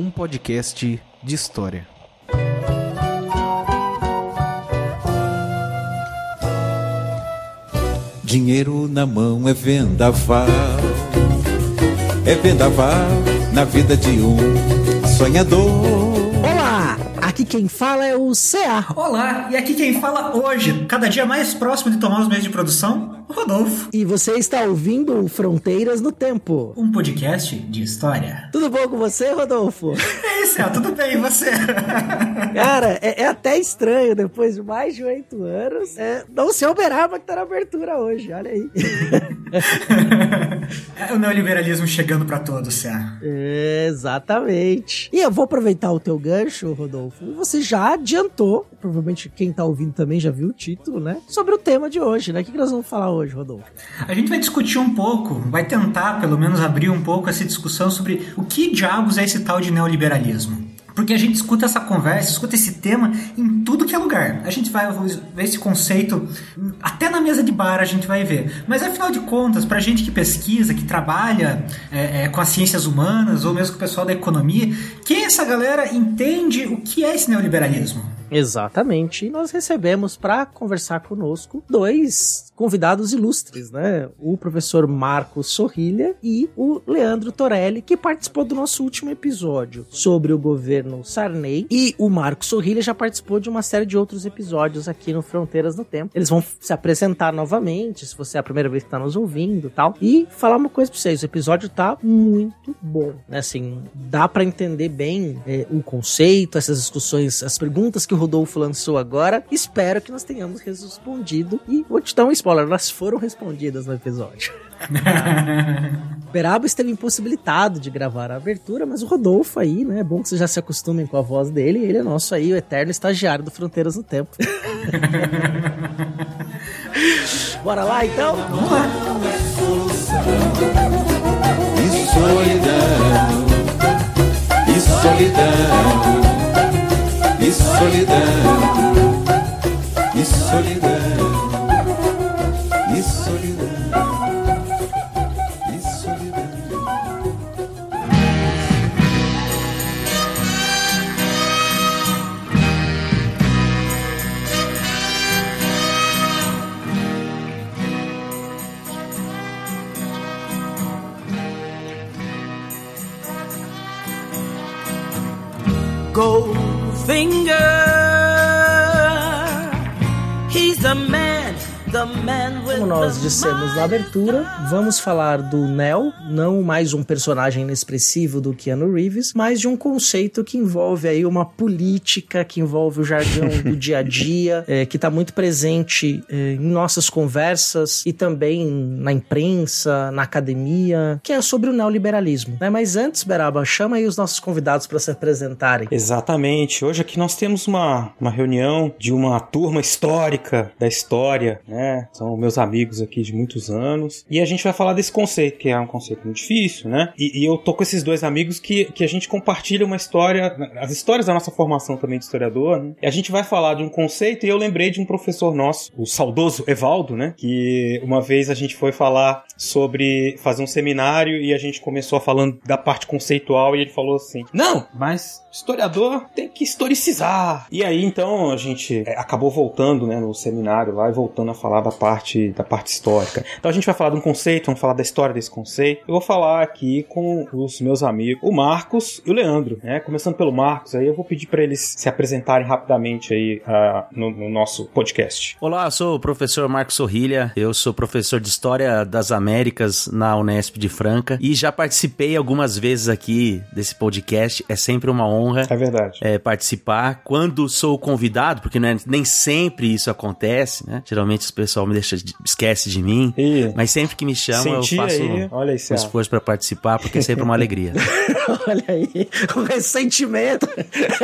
um podcast de história. Dinheiro na mão é vendaval, é vendaval na vida de um sonhador. Olá, aqui quem fala é o CA. Olá, e aqui quem fala hoje, cada dia mais próximo de tomar os meios de produção, Rodolfo. E você está ouvindo Fronteiras no Tempo. Um podcast de história. Tudo bom com você, Rodolfo? É isso, tudo bem, e você? Cara, é, é até estranho, depois de mais de oito anos, é, não se Uberaba que tá na abertura hoje, olha aí. é o neoliberalismo chegando para todos, Cé. Exatamente. E eu vou aproveitar o teu gancho, Rodolfo. Você já adiantou, provavelmente quem tá ouvindo também já viu o título, né? Sobre o tema de hoje, né? O que, que nós vamos falar hoje, Rodolfo? A gente vai discutir um pouco, vai tentar pelo menos abrir um pouco essa discussão sobre o que diabos é esse tal de neoliberalismo. Porque a gente escuta essa conversa, escuta esse tema em tudo que é lugar. A gente vai ver esse conceito, até na mesa de bar a gente vai ver. Mas afinal de contas, pra gente que pesquisa, que trabalha é, é, com as ciências humanas, ou mesmo com o pessoal da economia, quem essa galera entende o que é esse neoliberalismo? Exatamente. E nós recebemos para conversar conosco dois convidados ilustres, né? O professor Marcos Sorrilha e o Leandro Torelli, que participou do nosso último episódio sobre o governo Sarney. E o Marcos Sorrilha já participou de uma série de outros episódios aqui no Fronteiras no Tempo. Eles vão se apresentar novamente, se você é a primeira vez que está nos ouvindo tal. E falar uma coisa para vocês: o episódio tá muito bom, né? Assim, dá para entender bem é, o conceito, essas discussões, as perguntas que o Rodolfo lançou agora. Espero que nós tenhamos respondido. E vou te dar um spoiler: elas foram respondidas no episódio. Beraba esteve impossibilitado de gravar a abertura, mas o Rodolfo aí, né? É bom que vocês já se acostumem com a voz dele. Ele é nosso aí, o eterno estagiário do Fronteiras no Tempo. Bora lá então? Vamos lá. E solidão, e solidão, e solidão, e solidão, e solidão. finger. He's a man. Como nós dissemos na abertura, vamos falar do Neo, não mais um personagem inexpressivo do Keanu Reeves, mas de um conceito que envolve aí uma política, que envolve o jargão do dia a dia, é, que está muito presente é, em nossas conversas e também na imprensa, na academia, que é sobre o neoliberalismo. Né? Mas antes, Beraba, chama aí os nossos convidados para se apresentarem. Exatamente. Hoje aqui nós temos uma, uma reunião de uma turma histórica da história, né? São meus amigos aqui de muitos anos. E a gente vai falar desse conceito, que é um conceito muito difícil, né? E, e eu tô com esses dois amigos que, que a gente compartilha uma história, as histórias da nossa formação também de historiador, né? E a gente vai falar de um conceito e eu lembrei de um professor nosso, o saudoso Evaldo, né? Que uma vez a gente foi falar sobre fazer um seminário e a gente começou falando da parte conceitual e ele falou assim: Não, mas historiador tem que historicizar. E aí então a gente é, acabou voltando, né, no seminário lá e voltando a falar da parte da parte histórica. Então a gente vai falar de um conceito, vamos falar da história desse conceito. Eu vou falar aqui com os meus amigos, o Marcos e o Leandro, né? Começando pelo Marcos, aí eu vou pedir para eles se apresentarem rapidamente aí uh, no, no, nosso podcast. Olá, sou o professor Marcos Sorrilha, eu sou professor de História das Américas na Unesp de Franca e já participei algumas vezes aqui desse podcast. É sempre uma honra. É verdade. É, participar. Quando sou convidado, porque né, nem sempre isso acontece, né? Geralmente as pessoal me deixa, esquece de mim. Ih. Mas sempre que me chamam, Senti eu faço aí, olha um esforço pra participar, porque é sempre uma alegria. Olha aí, o ressentimento.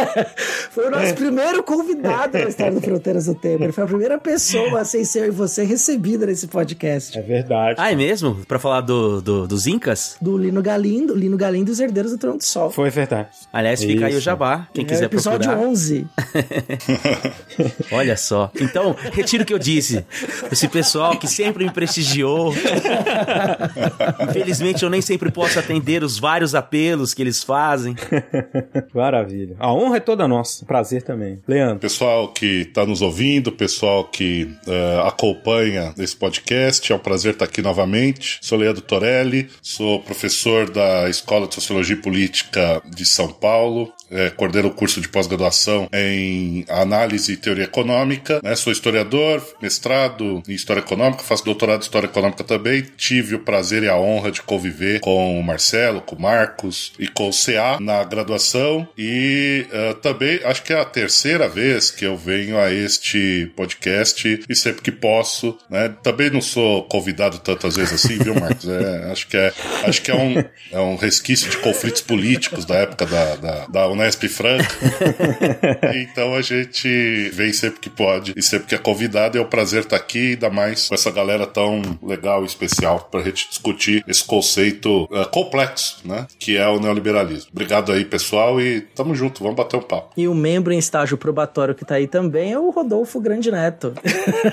Foi o nosso primeiro convidado na história do Fronteiras do Tempo. Ele foi a primeira pessoa, sem ser eu e você, recebida nesse podcast. É verdade. ah, é mesmo? Pra falar do, do- dos Incas? Do Lino Galindo, Lino Galindo e os Herdeiros do Trono do Sol. Foi verdade. Aliás, fica aí o jabá, quem É quiser episódio procurar. 11. Olha só. Então, retiro o que eu disse. Esse pessoal que sempre me prestigiou. Infelizmente, eu nem sempre posso atender os vários apelos que eles fazem. Maravilha. A honra é toda nossa. Prazer também. Leandro. Pessoal que está nos ouvindo, pessoal que eh, acompanha esse podcast, é um prazer estar aqui novamente. Sou Leandro Torelli, sou professor da Escola de Sociologia e Política de São Paulo, eh, coordeno o curso de pós-graduação em Análise e Teoria Econômica, né? sou historiador, mestrado em História Econômica, faço doutorado em História Econômica também. Tive o prazer e a honra de conviver com o Marcelo, com o Marcos e com o CA na graduação e eh, também acho que é a terceira vez que eu venho a este podcast e sempre que posso, né? Também não sou convidado tantas vezes assim, viu, Marcos? É, acho que é, acho que é um, é um resquício de conflitos políticos da época da, da, da Unesp Franca. então a gente vem sempre que pode e sempre que é convidado. É um prazer estar aqui, ainda mais com essa galera tão legal e especial para a gente discutir esse conceito eh, complexo, né? Que é o neoliberalismo. Obrigado aí, pessoal, e tamo junto, vamos bater um papo. E o membro em estágio probatório que tá aí também é o Rodolfo Grande Neto.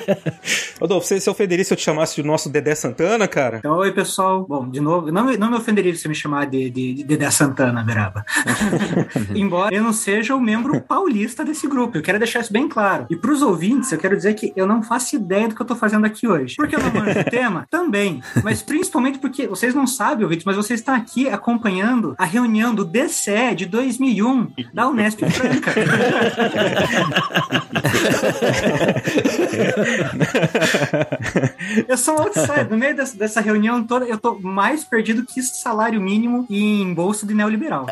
Rodolfo, você se ofenderia se eu te chamasse de nosso Dedé Santana, cara? Então, oi, pessoal. Bom, de novo, não, me- não me ofenderia se você me chamar de, de, de Dedé Santana, Beraba. Embora eu não seja o membro paulista desse grupo. Eu quero deixar isso bem claro. E pros ouvintes, eu quero dizer que eu não faço ideia do que eu tô fazendo aqui hoje. Porque eu não manjo o tema? Também. Mas principalmente porque vocês não sabem, ouvintes, mas vocês estão aqui acompanhando a reunião do DCE de 2001 da Unesp Franca. Eu sou um outsider. No meio dessa, dessa reunião toda, eu tô mais perdido que salário mínimo em bolsa de neoliberal.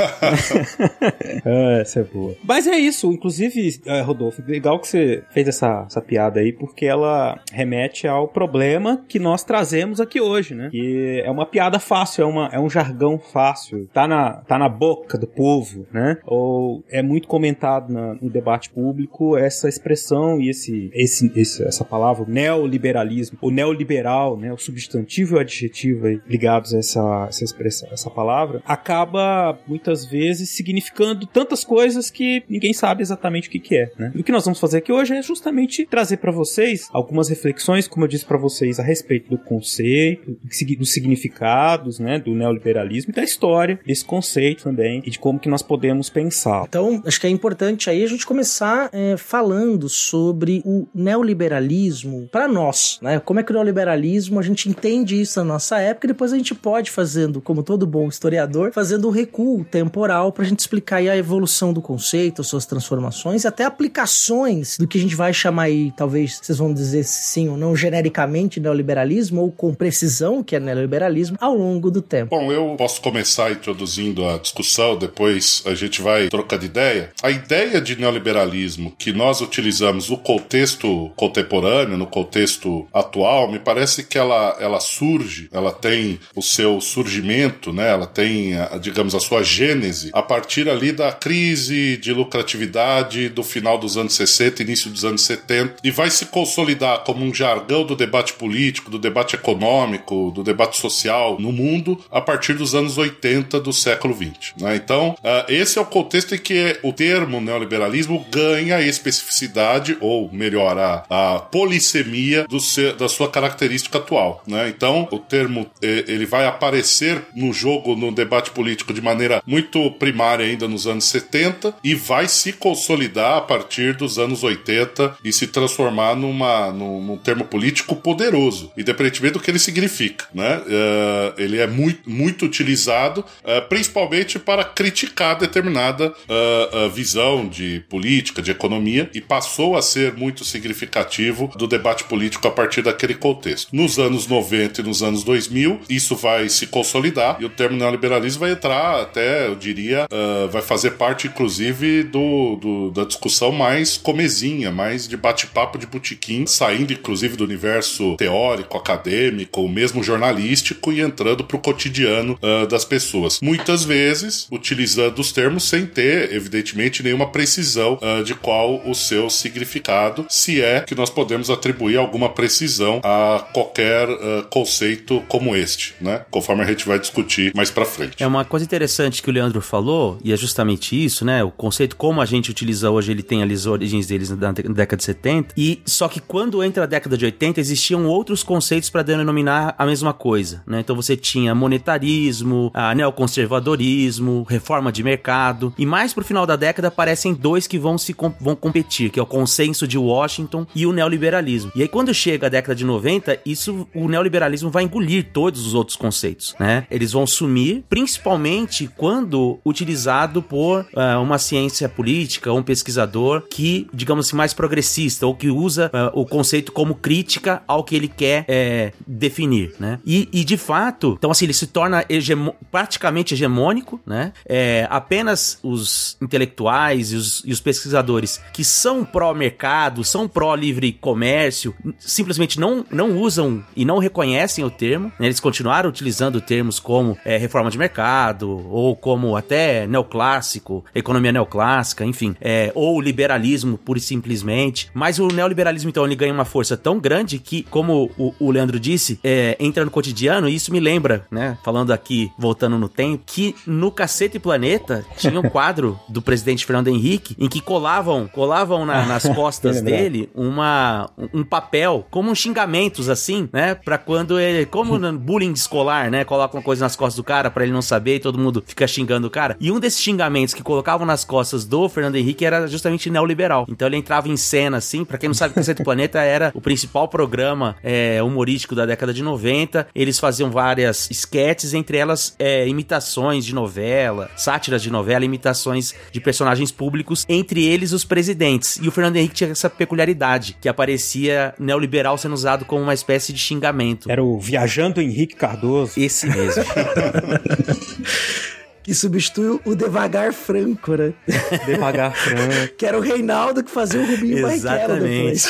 Ah, essa é boa. Mas é isso, inclusive, eh, Rodolfo, legal que você fez essa, essa piada aí, porque ela remete ao problema que nós trazemos aqui hoje, né? Que é uma piada fácil, é, uma, é um jargão fácil, tá na, tá na boca do povo, né? Ou é muito comentado na- no debate público essa expressão e esse, esse, esse- essa palavra, neoliberalismo, o neoliberal, né? O substantivo e o adjetivo aí ligados a essa, essa expressão, essa palavra, acaba muitas vezes significando tantas coisas que ninguém sabe exatamente o que, que é, né? E o que nós vamos fazer aqui hoje é justamente trazer para vocês algumas reflexões, como eu disse para vocês, a respeito do conceito, dos significados, né? Do neoliberalismo e da história desse conceito também e de como que nós podemos pensar. Então, acho que é importante aí a gente começar é, falando sobre o neoliberalismo para nós, né? Como é que o neoliberalismo, a gente entende isso na nossa época e depois a gente pode fazendo, como todo bom historiador, fazendo um recuo temporal para a gente explicar a evolução do conceito, as suas transformações e até aplicações do que a gente vai chamar aí, talvez vocês vão dizer sim ou não, genericamente neoliberalismo ou com precisão, que é neoliberalismo, ao longo do tempo. Bom, eu posso começar introduzindo a discussão, depois a gente vai trocar de ideia. A ideia de neoliberalismo que nós utilizamos no contexto contemporâneo, no contexto atual, me parece que ela, ela surge, ela tem o seu surgimento, né? ela tem, digamos, a sua gênese a partir ali da crise de lucratividade do final dos anos 60, início dos anos 70, e vai se consolidar como um jargão do debate político, do debate econômico, do debate social no mundo a partir dos anos 80 do século 20. né? Então, ah, esse é o contexto em que o termo neoliberalismo ganha especificidade, ou melhor, a, a polissemia do da sua característica atual. né? Então, o termo eh, ele vai aparecer no jogo, no debate político de maneira muito primária ainda nos anos 70 e vai se consolidar a partir dos anos 80 e se transformar numa, num, num termo político poderoso, independentemente do que ele significa. Né? Eh, ele é muito, muito utilizado, eh, principalmente para criticar determinada eh, visão de política, de economia, e passou a ser muito significativo do debate político a partir daquele contexto. Nos anos 90 e nos anos 2000, isso vai se consolidar e o termo neoliberalismo vai entrar até, eu diria, uh, vai fazer parte, inclusive, do, do, da discussão mais comezinha, mais de bate-papo de botequim, saindo, inclusive, do universo teórico, acadêmico, mesmo jornalístico e entrando para o cotidiano uh, das pessoas. Muitas vezes, utilizando os termos sem ter, evidentemente, nenhuma precisão uh, de qual o seu significado, se é que nós podemos atribuir alguma precisão a qualquer conceito como este, né? Conforme a gente vai discutir mais para frente. É uma coisa interessante que o Leandro falou, e é justamente isso, né? O conceito como a gente utiliza hoje, ele tem as origens deles na década de 70, e só que quando entra a década de 80, existiam outros conceitos para denominar a mesma coisa, né? Então você tinha monetarismo, a neoconservadorismo, reforma de mercado, e mais pro final da década aparecem dois que vão se vão competir, que é o consenso de Washington e o neoliberalismo. E aí quando chega a década de 90, isso o neoliberalismo vai engolir todos os outros conceitos, né? Eles vão sumir, principalmente quando utilizado por uh, uma ciência política, um pesquisador que, digamos assim, mais progressista ou que usa uh, o conceito como crítica ao que ele quer é, definir, né? E, e, de fato, então assim, ele se torna hegemo praticamente hegemônico, né? É, apenas os intelectuais e os, e os pesquisadores que são pró-mercado, são pró-livre comércio, simplesmente não, não usam e não reconhecem o termo, né? Eles continuaram utilizando termos como é, reforma de mercado, ou como até neoclássico, economia neoclássica, enfim, é, ou liberalismo pura e simplesmente. Mas o neoliberalismo, então, ele ganha uma força tão grande que, como o, o Leandro disse, é, entra no cotidiano, e isso me lembra, né, falando aqui, voltando no tempo, que no Cacete Planeta tinha um quadro do presidente Fernando Henrique em que colavam, colavam na, nas costas dele uma, um papel, como xingamentos, assim, né, pra quando ele, como no bullying escolar, né, coloca uma coisa nas costas do cara para ele não saber e todo mundo fica xingando o cara. E um desses xingamentos que colocavam nas costas do Fernando Henrique era justamente neoliberal. Então ele entrava em cena, assim, para quem não sabe, o Conceito Planeta era o principal programa é, humorístico da década de 90. Eles faziam várias sketches, entre elas é, imitações de novela, sátiras de novela, imitações de personagens públicos, entre eles os presidentes. E o Fernando Henrique tinha essa peculiaridade, que aparecia neoliberal sendo usado como uma espécie de xingamento. Era o Viajando Henrique Cardoso. Esse mesmo. que substitui o Devagar Franco, né? Devagar Franco. que era o Reinaldo que fazia o Rubinho Exatamente.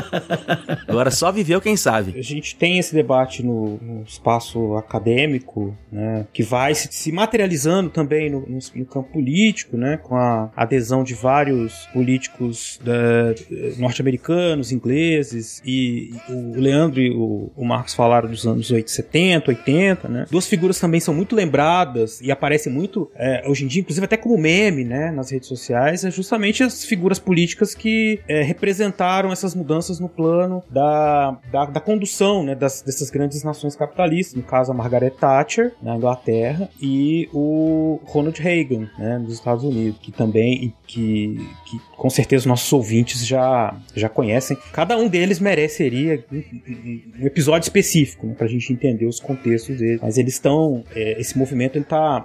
Agora só viveu quem sabe. A gente tem esse debate no, no espaço acadêmico, né? Que vai se, se materializando também no, no, no, campo político, né? Com a adesão de vários políticos norte-americanos, ingleses, e, e, o Leandro e o, o Marcos falaram dos anos 80, 70, 80, né? Duas figuras também são muito lembradas e aparece muito é, hoje em dia, inclusive até como meme, né, nas redes sociais, é justamente as figuras políticas que é, representaram essas mudanças no plano da, da, da condução, né, das, dessas grandes nações capitalistas, no caso a Margaret Thatcher, na Inglaterra, e o Ronald Reagan, né, nos Estados Unidos, que também, que, que com certeza nossos ouvintes já, já conhecem. Cada um deles mereceria um, um episódio específico, né, pra gente entender os contextos deles. Mas eles estão, é, esse movimento ele tá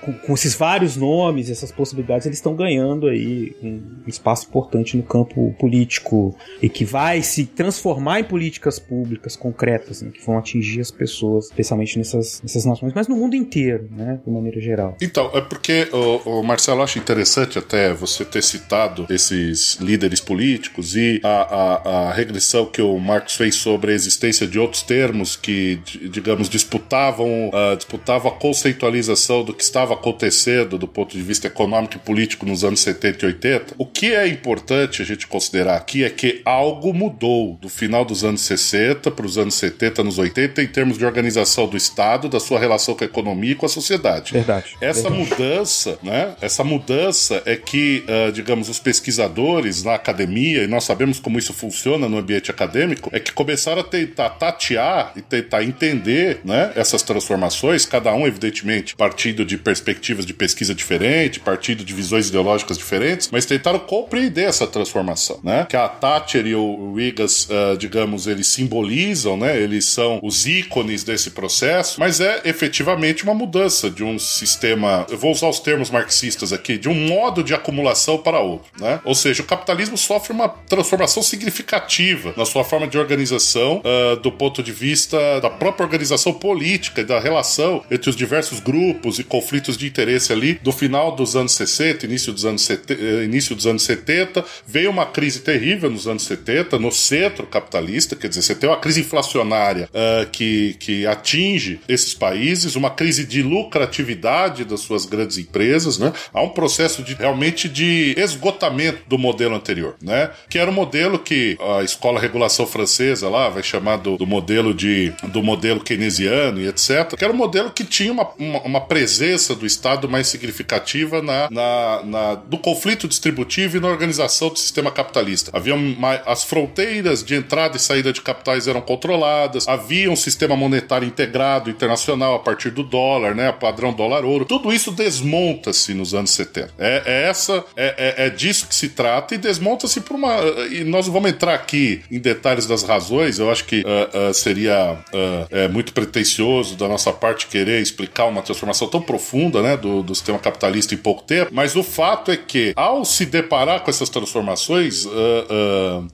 com, com, esses vários nomes, essas possibilidades, eles estão ganhando aí um espaço importante no campo político e que vai se transformar em políticas públicas concretas, né, que vão atingir as pessoas, especialmente nessas, nessas nações, mas no mundo inteiro, né, de maneira geral. Então, é porque, o, o Marcelo, acho interessante até você ter citado esses líderes políticos e a, a, a regressão que o Marcos fez sobre a existência de outros termos que, digamos, disputavam, uh, disputavam a conceitualização do que estava acontecendo do ponto de vista econômico e político nos anos 70 e 80, o que é importante a gente considerar aqui é que algo mudou do final dos anos 60 para os anos 70, anos 80, em termos de organização do Estado, da sua relação com a economia e com a sociedade. Verdade. Essa verdade. mudança, né? Essa mudança é que, uh, digamos, os pesquisadores na academia, e nós sabemos como isso funciona no ambiente acadêmico, é que começaram a tentar tatear e tentar entender, né? Essas transformações, cada um, evidentemente, partindo de perspectivas de pesquisa diferente, partindo de visões ideológicas diferentes, mas tentaram compreender essa transformação, né? Que a Thatcher e o Wigas, uh, digamos, eles simbolizam, né? Eles são os ícones desse processo, mas é efetivamente uma mudança de um sistema, eu vou usar os termos marxistas aqui, de um modo de acumulação para outro, né? Ou seja, o capitalismo sofre uma transformação significativa na sua forma de organização, uh, do ponto de vista da própria organização política e da relação entre os diversos grupos e conflitos de interesse ali do final dos anos 60, início dos anos 70, eh, início dos anos 70, veio uma crise terrível nos anos 70 no centro capitalista, quer dizer, você tem uma crise inflacionária uh, que, que atinge esses países, uma crise de lucratividade das suas grandes empresas, né? Há um processo de realmente de esgotamento do modelo anterior, né? Que era um modelo que a escola regulação francesa lá vai chamar do, do modelo de do modelo keynesiano e etc. Que era um modelo que tinha uma, uma, uma presença do Estado mais significativa na, na, na, do conflito distributivo e na organização do sistema capitalista. Havia uma, as fronteiras de entrada e saída de capitais eram controladas, havia um sistema monetário integrado internacional a partir do dólar, né, padrão dólar-ouro. Tudo isso desmonta-se nos anos 70. É, é essa, é, é, é, disso que se trata e desmonta-se por uma. E nós vamos entrar aqui em detalhes das razões. Eu acho que uh, uh, seria uh, muito pretensioso da nossa parte querer explicar uma transformação tão profunda, né, do, do sistema capitalista em pouco tempo. Mas o fato é que, ao se deparar com essas transformações,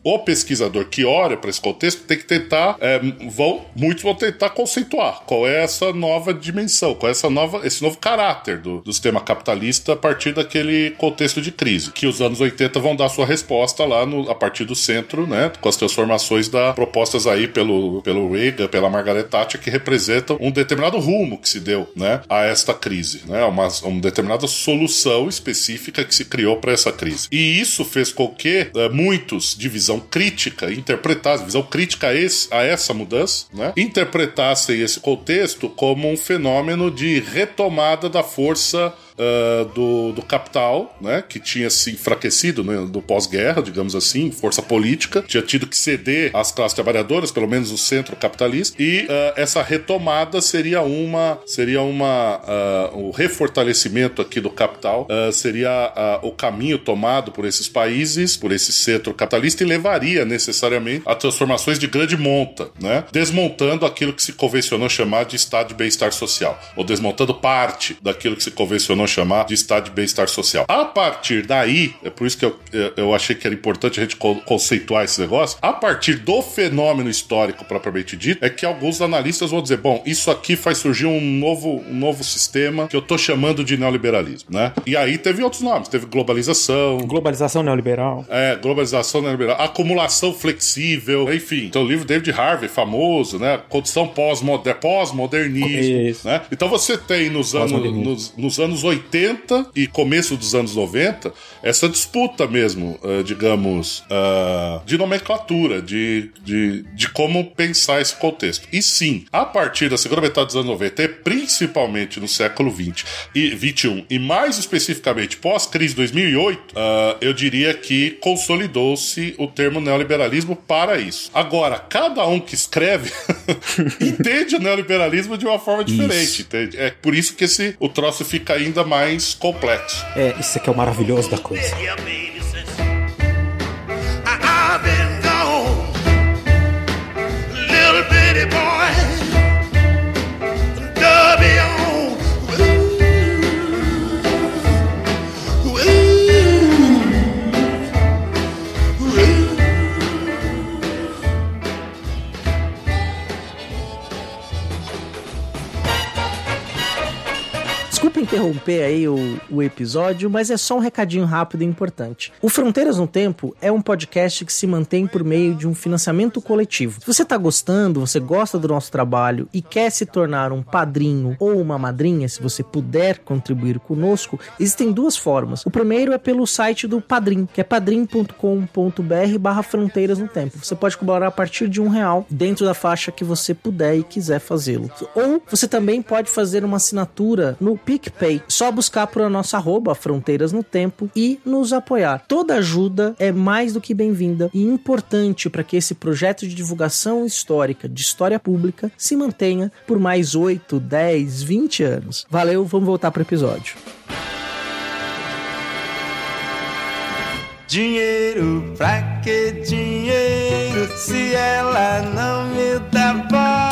o pesquisador que olha para esse contexto tem que tentar, é, vão, muitos vão tentar conceituar qual é essa nova dimensão, qual é essa nova, esse novo caráter do, do sistema capitalista a partir daquele contexto de crise, que os anos 80 vão dar sua resposta lá no, a partir do centro, né, com as transformações da, propostas aí pelo, pelo Reagan, pela Margaret Thatcher, que representam um determinado rumo que se deu, né, a esta crise, né, uma, uma determinada solução específica que se criou para essa crise. E isso fez com que é, muitos de visão crítica interpretassem, visão crítica a, esse, a essa mudança, né, interpretassem esse contexto como um fenômeno de retomada da força uh, do, do capital, né, que tinha se enfraquecido né, do pós-guerra, digamos assim, força política, tinha tido que ceder às classes trabalhadoras, pelo menos o centro capitalista, e uh, essa retomada seria uma, seria uma, uh, o refortalecimento aqui do capital seria o caminho tomado por esses países, por esse centro capitalista e levaria necessariamente a transformações de grande monta, né, desmontando aquilo que se convencionou chamar de estado de bem-estar social, ou desmontando parte daquilo que se convencionou chamar de estado de bem-estar social. A partir daí, é por isso que eu, eu achei que era importante a gente conceituar esse negócio, a partir do fenômeno histórico propriamente dito, é que alguns analistas vão dizer, bom, isso aqui faz surgir um novo, um novo sistema que eu tô chamando de neoliberalismo, né? E aí teve outros nomes, teve globalização. Globalização neoliberal. É, globalização neoliberal, acumulação flexível, enfim. Então o livro David Harvey, famoso, né? Condição pós-modernismo, né? Então você tem nos anos, nos, nos anos 80 80 e começo dos anos 90, essa disputa mesmo, uh, digamos, uh, de nomenclatura, de, de, de como pensar esse contexto. E sim, a partir da segunda metade dos anos 90, e principalmente no século 20 e 21, e mais especificamente pós-crise 2008, uh, eu diria que consolidou-se o termo neoliberalismo para isso. Agora, cada um que escreve entende o neoliberalismo de uma forma diferente, entende? É por isso que esse, o troço fica ainda mais complexo. É, isso aqui é o maravilhoso da coisa. Interromper aí o, o episódio, mas é só um recadinho rápido e importante. O Fronteiras no Tempo é um podcast que se mantém por meio de um financiamento coletivo. Se você tá gostando, você gosta do nosso trabalho e quer se tornar um padrinho ou uma madrinha, se você puder contribuir conosco, existem duas formas. O primeiro é pelo site do Padrim, que é padrim.com.br barra Fronteiras no Tempo. Você pode colaborar a partir de um real dentro da faixa que você puder e quiser fazê-lo. Ou você também pode fazer uma assinatura no PicPay PicPay. só buscar por a nossa arroba Fronteiras no Tempo e nos apoiar. Toda ajuda é mais do que bem-vinda e importante para que esse projeto de divulgação histórica, de história pública, se mantenha por mais 8, 10, 20 anos. Valeu, vamos voltar pro episódio. Dinheiro, pra que dinheiro se ela não me dá bola?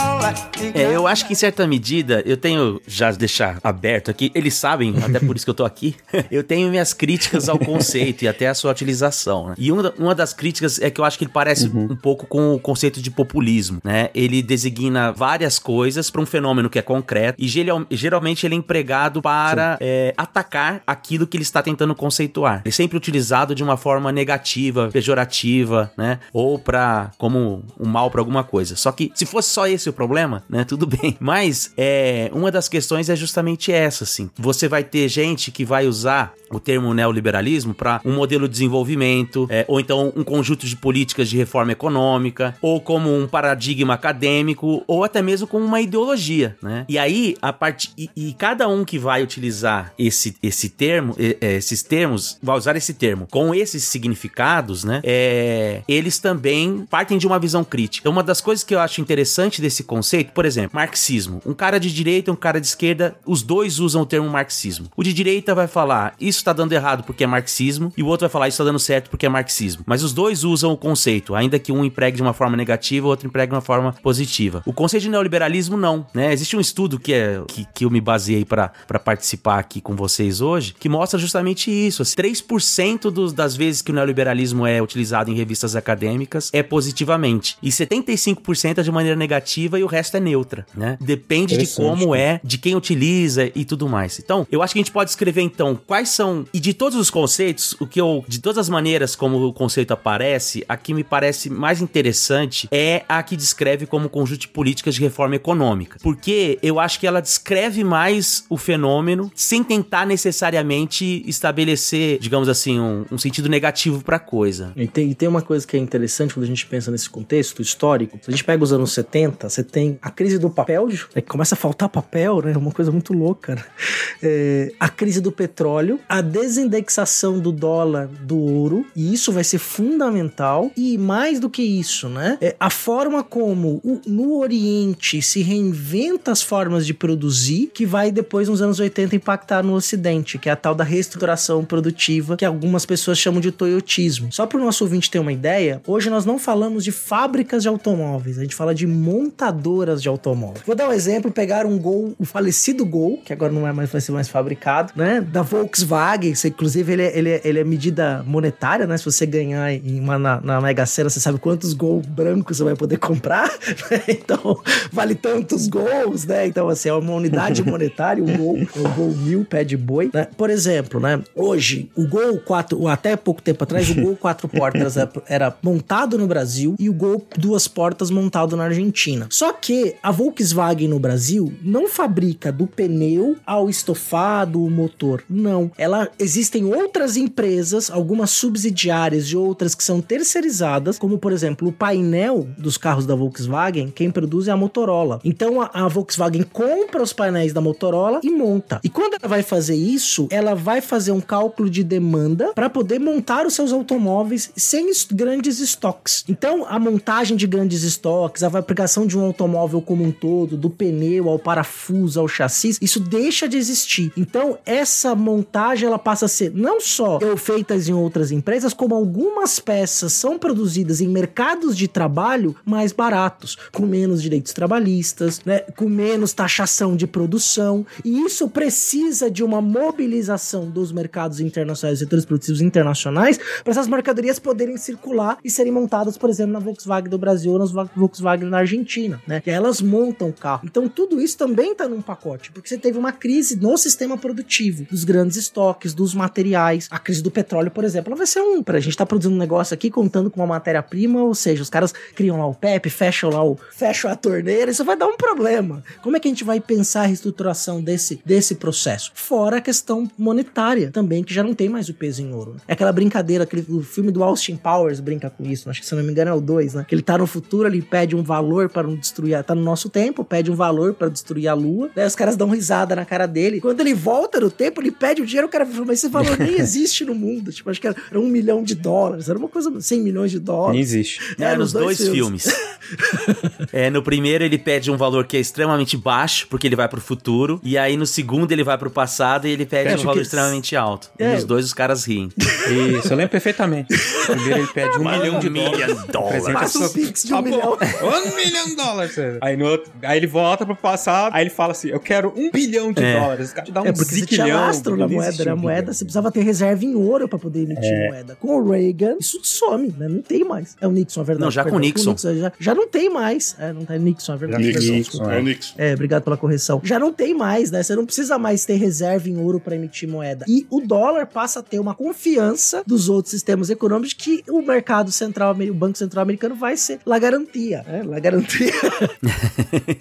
É, eu acho que em certa medida, eu tenho, já deixar aberto aqui, eles sabem, até por isso que eu tô aqui, eu tenho minhas críticas ao conceito e até a sua utilização, né? E uma, uma das críticas é que eu acho que ele parece um pouco com o conceito de populismo, né? Ele designa várias coisas para um fenômeno que é concreto e geral- geralmente ele é empregado para é, atacar aquilo que ele está tentando conceituar. Ele é sempre utilizado de uma forma negativa, pejorativa, né? Ou para como um mal para alguma coisa. Só que se fosse só esse o problema, né? Tudo bem. Mas é, uma das questões é justamente essa, assim. Você vai ter gente que vai usar o termo neoliberalismo para um modelo de desenvolvimento, é, ou então um conjunto de políticas de reforma econômica, ou como um paradigma acadêmico, ou até mesmo como uma ideologia, né? E aí, a parte e, e cada um que vai utilizar esse, esse termo, é, esses termos, vai usar esse termo com esses significados, né? É, eles também partem de uma visão crítica. Então, uma das coisas que eu acho interessante desse conceito, por exemplo, marxismo. Um cara de direita e um cara de esquerda, os dois usam o termo marxismo. O de direita vai falar, isso tá dando errado porque é marxismo, e o outro vai falar, isso tá dando certo porque é marxismo. Mas os dois usam o conceito, ainda que um empregue de uma forma negativa, o outro empregue de uma forma positiva. O conceito de neoliberalismo, não, né? Existe um estudo que, é, que, que eu me baseei para participar aqui com vocês hoje, que mostra justamente isso. Assim, 3% dos, das vezes que o neoliberalismo é utilizado em revistas acadêmicas é positivamente. E 75% é de maneira negativa e o resto é neutra, né? Depende de como é, de quem utiliza e tudo mais. Então, eu acho que a gente pode escrever então quais são e de todos os conceitos, o que eu de todas as maneiras como o conceito aparece, a que me parece mais interessante é a que descreve como conjunto de políticas de reforma econômica. Porque eu acho que ela descreve mais o fenômeno sem tentar necessariamente estabelecer, digamos assim, um, um sentido negativo pra coisa. E tem, e tem uma coisa que é interessante quando a gente pensa nesse contexto histórico. Se a gente pega os anos 70, você tem a crise do papel, é que começa a faltar papel, né? É uma coisa muito louca. né? É, a crise do petróleo, a desindexação do dólar do ouro, e isso vai ser fundamental. E mais do que isso, né? É, a forma como o- no Oriente se reinventa as formas de produzir, que vai depois, nos anos 80, impactar no Ocidente, que é a tal da reestruturação produtiva, que algumas pessoas chamam de toyotismo. Só para o nosso ouvinte ter uma ideia, hoje nós não falamos de fábricas de automóveis, a gente fala de de automóveis. Vou dar um exemplo, pegar um Gol, o falecido Gol, que agora não é mais, vai ser mais fabricado, né, da Volkswagen, isso, inclusive ele é, ele, é, ele é medida monetária, né, se você ganhar em uma, na, na Mega Sena, você sabe quantos Gol brancos você vai poder comprar, né? então vale tantos gols, né, então assim, é uma unidade monetária, o Gol, o Gol mil, pé de boi, né? por exemplo, né, hoje, o Gol 4, até pouco tempo atrás, o Gol quatro portas era, era montado no Brasil e o Gol duas portas montado na Argentina. Só que a Volkswagen no Brasil não fabrica do pneu ao estofado, o motor. Não. Ela existem outras empresas, algumas subsidiárias e outras que são terceirizadas, como por exemplo, o painel dos carros da Volkswagen, quem produz é a Motorola. Então a, a Volkswagen compra os painéis da Motorola e monta. E quando ela vai fazer isso, ela vai fazer um cálculo de demanda para poder montar os seus automóveis sem es- grandes estoques. Então, a montagem de grandes estoques, a fabricação de um automóvel como um todo, do pneu ao parafuso ao chassi, isso deixa de existir. Então, essa montagem ela passa a ser não só feitas em outras empresas, como algumas peças são produzidas em mercados de trabalho mais baratos, com menos direitos trabalhistas, né, com menos taxação de produção, e isso precisa de uma mobilização dos mercados internacionais, setores produtivos internacionais, para essas mercadorias poderem circular e serem montadas, por exemplo, na Volkswagen do Brasil ou Vo- Volkswagen na Argentina, né? E aí elas montam o carro. Então tudo isso também tá num pacote, porque você teve uma crise no sistema produtivo, dos grandes estoques, dos materiais. A crise do petróleo, por exemplo, ela vai ser um, pra gente tá produzindo um negócio aqui contando com uma matéria-prima, ou seja, os caras criam lá o PEP, fecham lá o fecham a torneira, isso vai dar um problema. Como é que a gente vai pensar a reestruturação desse desse processo? Fora a questão monetária também, que já não tem mais o peso em ouro. É aquela brincadeira, aquele o filme do Austin Powers brinca com isso, acho que se não me engano é o 2, né? Que ele tá no futuro, ele pede um valor para não destruir, tá no nosso tempo, pede um valor pra destruir a lua. Daí os caras dão risada na cara dele. Quando ele volta no tempo, ele pede o dinheiro, o cara fala, mas esse valor nem existe no mundo. Tipo, acho que era um milhão de dólares, era uma coisa, 100 milhões de dólares. Nem existe. É, nos dois, filmes. é, no primeiro ele pede um valor que é extremamente baixo, porque ele vai pro futuro. E aí no segundo ele vai pro passado e ele pede Acho um valor que- extremamente alto. É. E nos dois os caras riem. Isso, eu lembro perfeitamente. Primeiro ele pede um milhão de dólares. Passa um pix de um milhão. Um milhão de dólares. Aí, no outro, aí ele volta pro passado, aí ele fala assim: Eu quero um bilhão de É. dólares. O cara te dá um É porque você tinha lastro na moeda, existia né? A um moeda, você precisava ter reserva em ouro pra poder emitir É. moeda. Com o Reagan, isso some, né? Não tem mais. É o Nixon, a verdade. Não, já com o Nixon. já, já não tem mais. É, não tem Nixon, a verdade. Já perdão, Nixon, desculpa. É o Nixon. É, obrigado pela correção. Já não tem mais, né? Você não precisa mais ter reserva em ouro pra emitir moeda. E o dólar passa a ter uma confiança dos outros sistemas econômicos que o mercado central, o Banco Central Americano vai ser la garantia, né? La garantia.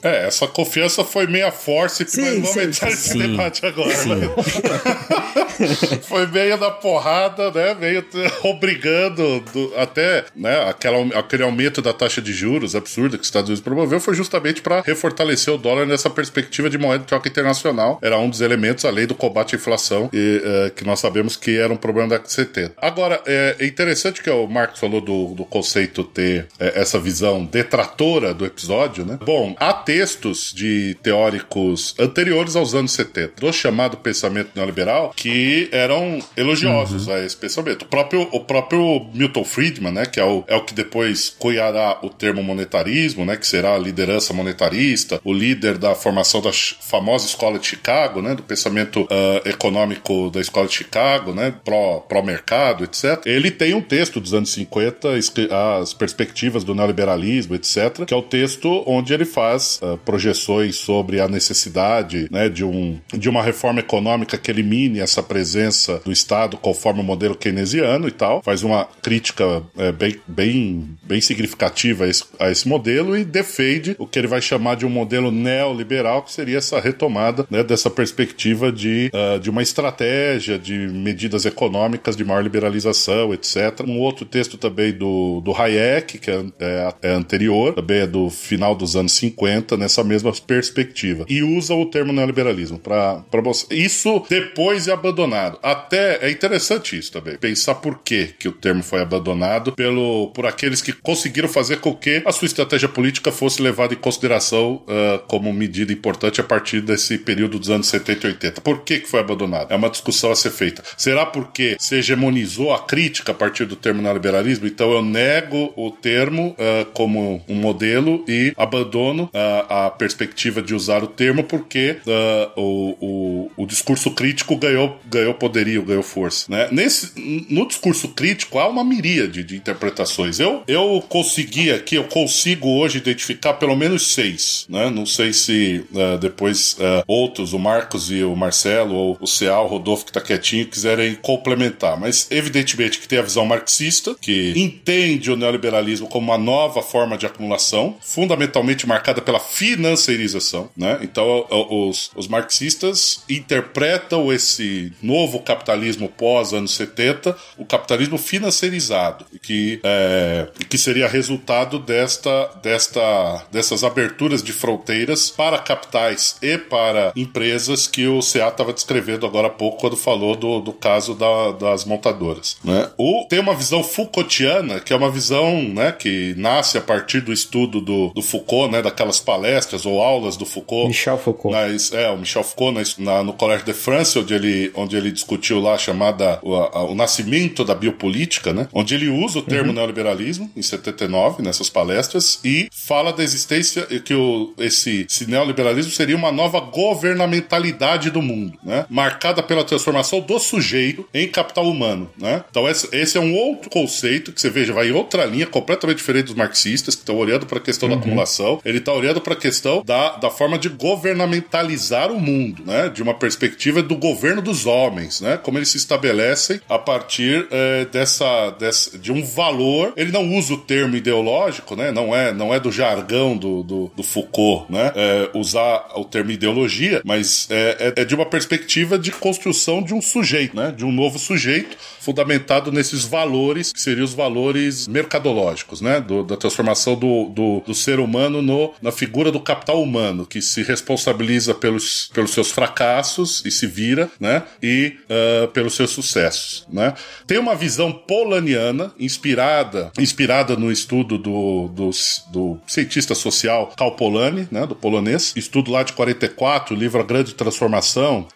É, essa confiança foi meia force, Sim, mas vamos sim, entrar nesse sim. debate agora. Sim. né? foi meio da porrada, né? Meio obrigando do- até né, aquela, aquele aumento da taxa de juros absurda que os Estados Unidos promoveu foi justamente para refortalecer o dólar nessa perspectiva de moeda de troca internacional. Era um dos elementos, além do combate à inflação, e, eh, que nós sabemos que era um problema da década de 70. Agora, é é interessante que o Marcos falou do, do conceito ter eh, essa visão detratora do episódio, né? Bom, há textos de teóricos anteriores aos anos 70, do chamado pensamento neoliberal, que eram elogiosos a esse pensamento. O próprio, o próprio Milton Friedman, né, que é o, é o que depois cunhará o termo monetarismo, né, que será a liderança monetarista, o líder da formação da famosa escola de Chicago, né, do pensamento ah, econômico da escola de Chicago, né, pró- pró-mercado, etc. Ele tem um texto dos anos 50, escri- as perspectivas do neoliberalismo, etc., que é o texto onde ele faz ah, projeções sobre a necessidade né, de, um, de uma reforma econômica que elimine essa presença do Estado conforme o modelo keynesiano e tal. Faz uma crítica eh, bem, bem, bem significativa a esse, a esse modelo e defende o que ele vai chamar de um modelo neoliberal, que seria essa retomada né, dessa perspectiva de, ah, de uma estratégia de medidas econômicas de maior liberalização, etc. Um outro texto também do, do Hayek, que é, é- é anterior, também é do final dos anos 50, nessa mesma perspectiva. E usa o termo neoliberalismo para. Isso depois é abandonado. Até é interessante isso também. Pensar por que, que o termo foi abandonado pelo, por aqueles que conseguiram fazer com que a sua estratégia política fosse levada em consideração ah, como medida importante a partir desse período dos anos 70 e 80. Por que, que foi abandonado? É uma discussão a ser feita. Será porque se hegemonizou a crítica a partir do termo neoliberalismo? Então eu nego o termo ah, como um modelo e abandono a perspectiva de usar o termo porque ah, o, o, o discurso crítico ganhou, ganhou poderio, ganhou força. Né? Nesse, no discurso crítico há uma miríade de interpretações. Eu, eu consegui aqui, eu consigo hoje identificar pelo menos seis. Né? Não sei se ah, depois ah, outros, o Marcos e o Marcelo, ou o Ceal, o Rodolfo que está quietinho, quiserem complementar. Mas evidentemente que tem a visão marxista, que entende o neoliberalismo como uma nova forma de acumulação, fundamentalmente marcada pela financeirização. Né? Então os, os marxistas interpretam esse novo capitalismo pós anos 70, o capitalismo financeirizado, que, é, que seria resultado desta, desta, dessas aberturas de fronteiras para capitais e para empresas que o CA estava descrevendo agora há pouco quando falou do, do caso da- das montadoras. Né? O, tem uma visão Foucaultiana, que é uma visão né, que nasce a partir do estudo do, do Foucault, né, daquelas palestras ou aulas do Foucault. Michel Foucault. Nas, é, o Michel Foucault na, no Colégio de France, onde ele, onde ele discutiu lá a chamada o, a- o nascimento da biopolítica, né? Onde ele usa o termo neoliberalismo em 79 nessas palestras e fala da existência que o, esse, esse neoliberalismo seria uma nova governamentalidade do mundo, né? Marcada pela transformação do sujeito em capital humano, né? Então esse, esse é um outro conceito que você veja vai em outra linha completamente diferente dos marxistas que estão olhando para a questão da acumulação. Ele está olhando para a questão da, da forma de governamentalizar o mundo, né? De uma perspectiva do governo dos homens, né? Como eles se estabelecem a partir eh, dessa, dessa de um valor. Ele não usa o termo ideológico, né? Não é não é do jargão do, do, do Foucault, né? É, usar o termo ideologia, mas é, é, é de uma perspectiva de construção de um sujeito, né? De um novo sujeito fundamentado nesses valores que seriam os valores mercadológicos, né? Do- da transformação do, do, do ser humano no, na figura do capital humano, que se responsabiliza pelos, pelos seus fracassos e se vira, né? E uh, pelos seus sucessos, né? Tem uma visão polaniana, inspirada, inspirada no estudo do, do, do cientista social Karl Polanyi, né? Do polonês. Estudo lá de 44, o livro A Grande Transformação,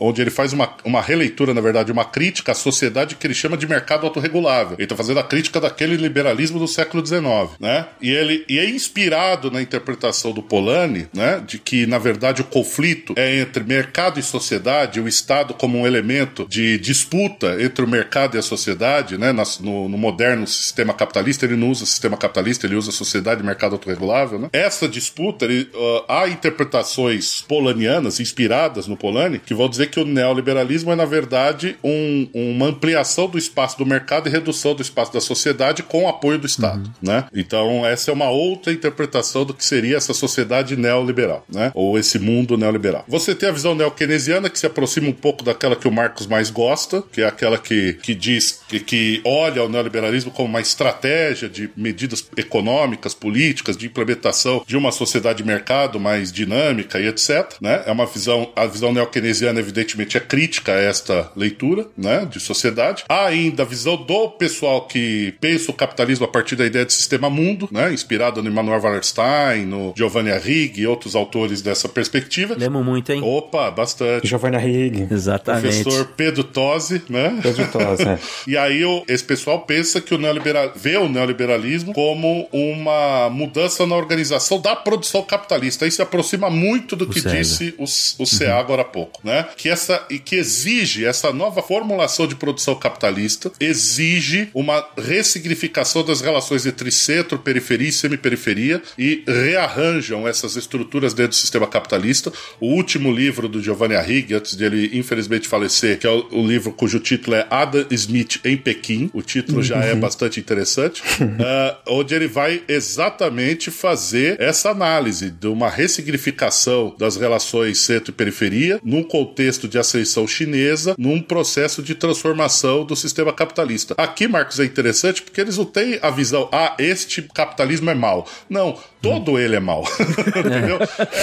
onde ele faz uma, uma releitura, na verdade, uma crítica à sociedade que ele chama de mercado autorregulável. Ele está fazendo a crítica daquele liberalismo do século XIX, né? E ele e é inspirado na interpretação do Polanyi, né? De que, na verdade, o conflito é entre mercado e sociedade, o Estado como um elemento de disputa entre o mercado e a sociedade, né? No, no moderno sistema capitalista, ele não usa sistema capitalista, ele usa sociedade e mercado autorregulável, né? Essa disputa, ele, uh, há interpretações polanianas, inspiradas no Polanyi, que vão dizer que o neoliberalismo é, na verdade, um, uma ampliação do espaço do mercado e redução do espaço da sociedade com o apoio do Estado, uhum. né? Então, essa é uma outra interpretação do que seria essa sociedade neoliberal, né? Ou esse mundo neoliberal. Você tem a visão neo-keynesiana que se aproxima um pouco daquela que o Marcos mais gosta, que é aquela que, que diz que, que olha o neoliberalismo como uma estratégia de medidas econômicas, políticas, de implementação de uma sociedade de mercado mais dinâmica e etc. Né? É uma visão, a visão neo-keynesiana, evidentemente, é crítica a esta leitura né, de sociedade. Há ainda a visão do pessoal que pensa o capitalismo a partir da ideia de sistema mundo, né, inspirado no Emmanuel Wallerstein, no Giovanni Arrighi e outros autores dessa perspectiva. Lemos muito, hein? Opa, bastante. Giovanni Arrighi. Exatamente. Professor Pedro Tosi, né? Pedro Tosi, é. e aí esse pessoal pensa que o neoliberal vê o neoliberalismo como uma mudança na organização da produção capitalista. Aí se aproxima muito do que disse o, o CA uhum. agora há pouco, né? Que essa e que exige essa nova formulação de produção capitalista exige uma ressignificação das relações entre centro, periferia e semiperiferia e rearranjam essas estruturas dentro do sistema capitalista. O último livro do Giovanni Arrighi, antes dele infelizmente falecer, que é o, o livro cujo título é Adam Smith em Pequim, o título já é bastante interessante, uh, onde ele vai exatamente fazer essa análise de uma ressignificação das relações centro e periferia num contexto de ascensão chinesa, num processo de transformação do sistema capitalista. Aqui, Marcos, é interessante porque eles não têm a visão, ah, este capitalismo é mal. Não, Oh. Todo ele é mal. Entendeu?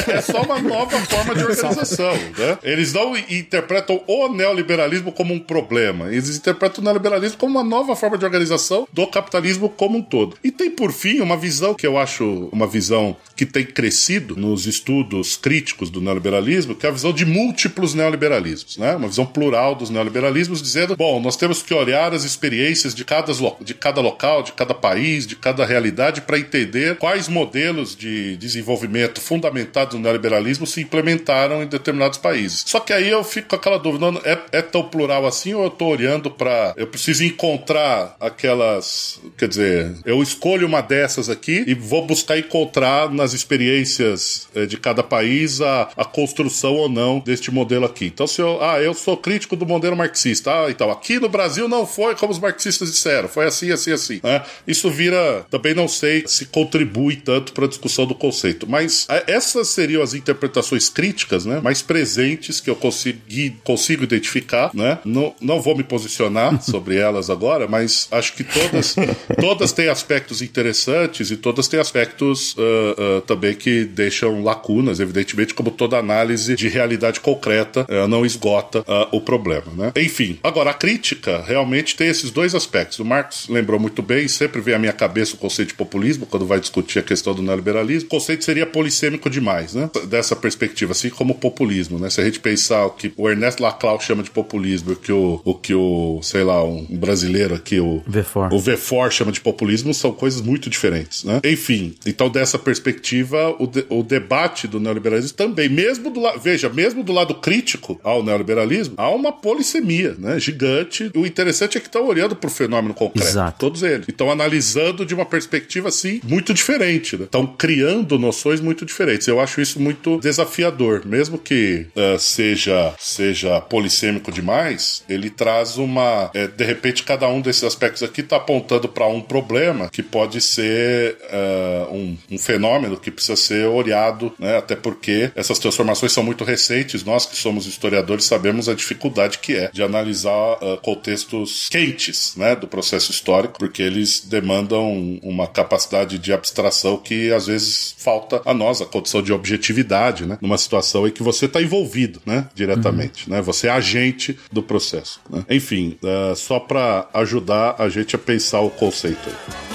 É só uma nova forma de organização. Né? Eles não interpretam o neoliberalismo como um problema, eles interpretam o neoliberalismo como uma nova forma de organização do capitalismo como um todo. E tem, por fim, uma visão que eu acho uma visão que tem crescido nos estudos críticos do neoliberalismo, que é a visão de múltiplos neoliberalismos, né? uma visão plural dos neoliberalismos, dizendo: bom, nós temos que olhar as experiências de cada, de cada local, de cada país, de cada realidade, para entender quais modelos de desenvolvimento fundamentados no neoliberalismo se implementaram em determinados países. Só que aí eu fico com aquela dúvida: é, é tão plural assim ou eu estou olhando para. Eu preciso encontrar aquelas. Quer dizer, eu escolho uma dessas aqui e vou buscar encontrar nas experiências eh, de cada país a, a construção ou não deste modelo aqui. Então, se eu. Ah, eu sou crítico do modelo marxista. Ah, então, aqui no Brasil não foi como os marxistas disseram, foi assim, assim, assim. Né? Isso vira. Também não sei se contribui tanto para a discussão do conceito. Mas eh, essas seriam as interpretações críticas, né? Mais presentes que eu consegui, consigo identificar, né? Não, não vou me posicionar sobre elas agora, mas acho que todas, todas têm aspectos interessantes e todas têm aspectos uh, uh, também que deixam lacunas, evidentemente, como toda análise de realidade concreta uh, não esgota o problema, né? Enfim, agora a crítica realmente tem esses dois aspectos. O Marx lembrou muito bem, sempre vem à minha cabeça o conceito de populismo quando vai discutir a questão do neoliberalismo. O conceito seria polissêmico demais, né? Dessa perspectiva, assim como populismo, né? Se a gente pensar o que o Ernesto Laclau chama de populismo, o que o, o que o, sei lá, um brasileiro aqui, o Vefor. o Vefor chama de populismo, são coisas muito diferentes, né? Enfim, então dessa perspectiva, o, de, o debate do neoliberalismo também, mesmo do lado, veja, mesmo do lado crítico ao neoliberalismo, há uma polissemia, né? Gigante. O interessante é que estão olhando para o fenômeno concreto, Exato. todos eles. Estão analisando de uma perspectiva assim muito diferente, né? Estão criando noções muito diferentes. Eu acho isso muito desafiador, mesmo que uh, seja seja polissêmico demais, ele traz uma é, de repente cada um desses aspectos aqui está apontando para um problema que pode ser uh, um, um, fenômeno que precisa ser olhado, né? até porque essas transformações são muito recentes. Nós que somos historiadores sabemos a dificuldade que é de analisar uh, contextos quentes né? do processo histórico, porque eles demandam uma capacidade de abstração que que às vezes falta a nós a condição de objetividade, né? Numa situação em que você está envolvido, né? Diretamente, uhum. né? Você é agente do processo. Né? Enfim, uh, só para ajudar a gente a pensar o conceito aí.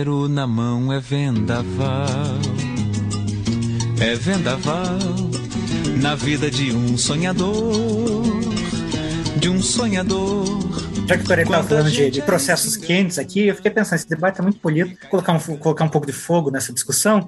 Dinheiro na mão é vendaval, é vendaval na vida de um sonhador, de um sonhador já que o Coreia estava falando de, de, processos quentes aqui, eu fiquei pensando, esse debate é muito polido, colocar um, colocar um pouco de fogo nessa discussão.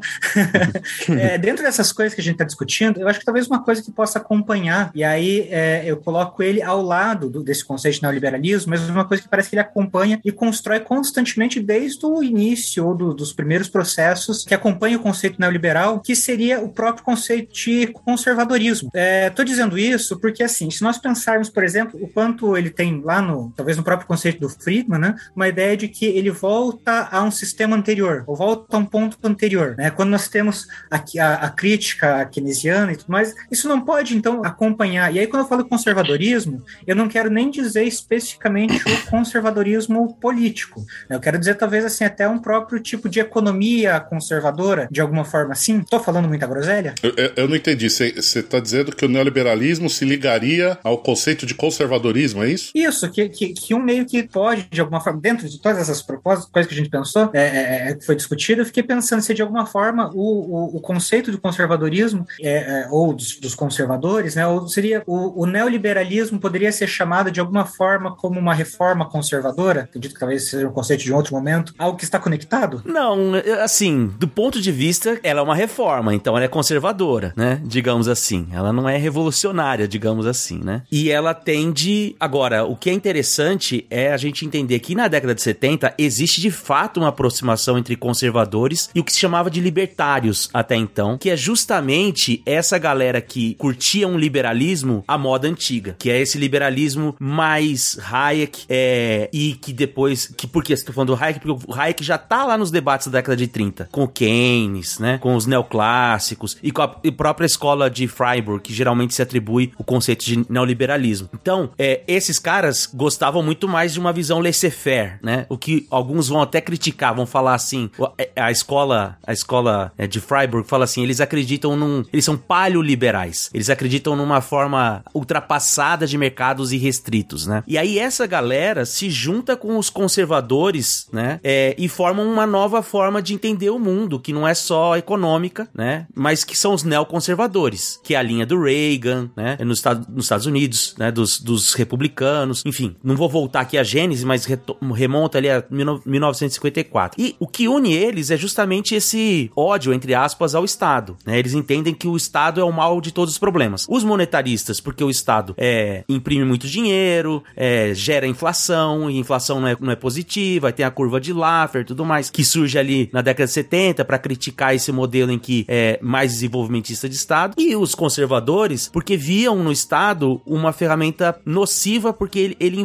é, dentro dessas coisas que a gente está discutindo, eu acho que talvez uma coisa que possa acompanhar, e aí é, eu coloco ele ao lado do, desse conceito de neoliberalismo, mas uma coisa que parece que ele acompanha e constrói constantemente desde o início ou do, dos primeiros processos que acompanham o conceito neoliberal, que seria o próprio conceito de conservadorismo. Estou é, dizendo isso porque, assim, se nós pensarmos, por exemplo, o quanto ele tem lá no, talvez talvez no próprio conceito do Friedman, né, uma ideia de que ele volta a um sistema anterior, ou volta a um ponto anterior. Né? Quando nós temos a, a, a crítica keynesiana e tudo mais, isso não pode, então, acompanhar. E aí, quando eu falo conservadorismo, eu não quero nem dizer especificamente o conservadorismo político. Né? Eu quero dizer, talvez, assim, até um próprio tipo de economia conservadora, de alguma forma assim. Estou falando muita groselha? Eu, eu não entendi. Você está dizendo que o neoliberalismo se ligaria ao conceito de conservadorismo, é isso? Isso, que, que, que um meio que pode, de alguma forma, dentro de todas essas propostas, coisas que a gente pensou, é, é, é, foi discutido, eu fiquei pensando se de alguma forma o, o, o conceito de conservadorismo, é, é, ou dos, dos, conservadores, né, ou seria o, o, neoliberalismo poderia ser chamado de alguma forma como uma reforma conservadora? Acredito que talvez seja um conceito de um outro momento, algo que está conectado? Não, assim, do ponto de vista, ela é uma reforma, então ela é conservadora, né? Digamos assim. Ela não é revolucionária, digamos assim, né? E ela tende. Agora, o que é interessante importante é a gente entender que na década de 70 existe de fato uma aproximação entre conservadores e o que se chamava de libertários até então, que é justamente essa galera que curtia um liberalismo à moda antiga, que é esse liberalismo mais Hayek é, e que depois, que por que estou falando do Hayek? Porque o Hayek já tá lá nos debates da década de 30, com Keynes, né, com os neoclássicos e com a própria escola de Freiburg, que geralmente se atribui o conceito de neoliberalismo. Então, é, esses caras gostavam muito mais de uma visão laissez-faire, né? O que alguns vão até criticar, vão falar assim, é, a escola, a escola é, de Freiburg fala assim, eles acreditam num, eles são paleoliberais. Eles acreditam numa forma ultrapassada de mercados irrestritos, né? E aí essa galera se junta com os conservadores, né? É, e formam uma nova forma de entender o mundo, que não é só econômica, né? Mas que são os neoconservadores, que é a linha do Reagan, né? Nos, nos Estados Unidos, né? Dos, dos republicanos, enfim, não vou voltar aqui a Gênesis, mas remonta ali a 1954. E o que une eles é justamente esse ódio, entre aspas, ao Estado. Né? Eles entendem que o Estado é o mal de todos os problemas. Os monetaristas, porque o Estado é, imprime muito dinheiro, é, gera inflação, e inflação não é, não é positiva, tem a curva de Laffer e tudo mais, que surge ali na década de 70 para criticar esse modelo em que é mais desenvolvimentista de Estado. E os conservadores, porque viam no Estado uma ferramenta nociva, porque ele, ele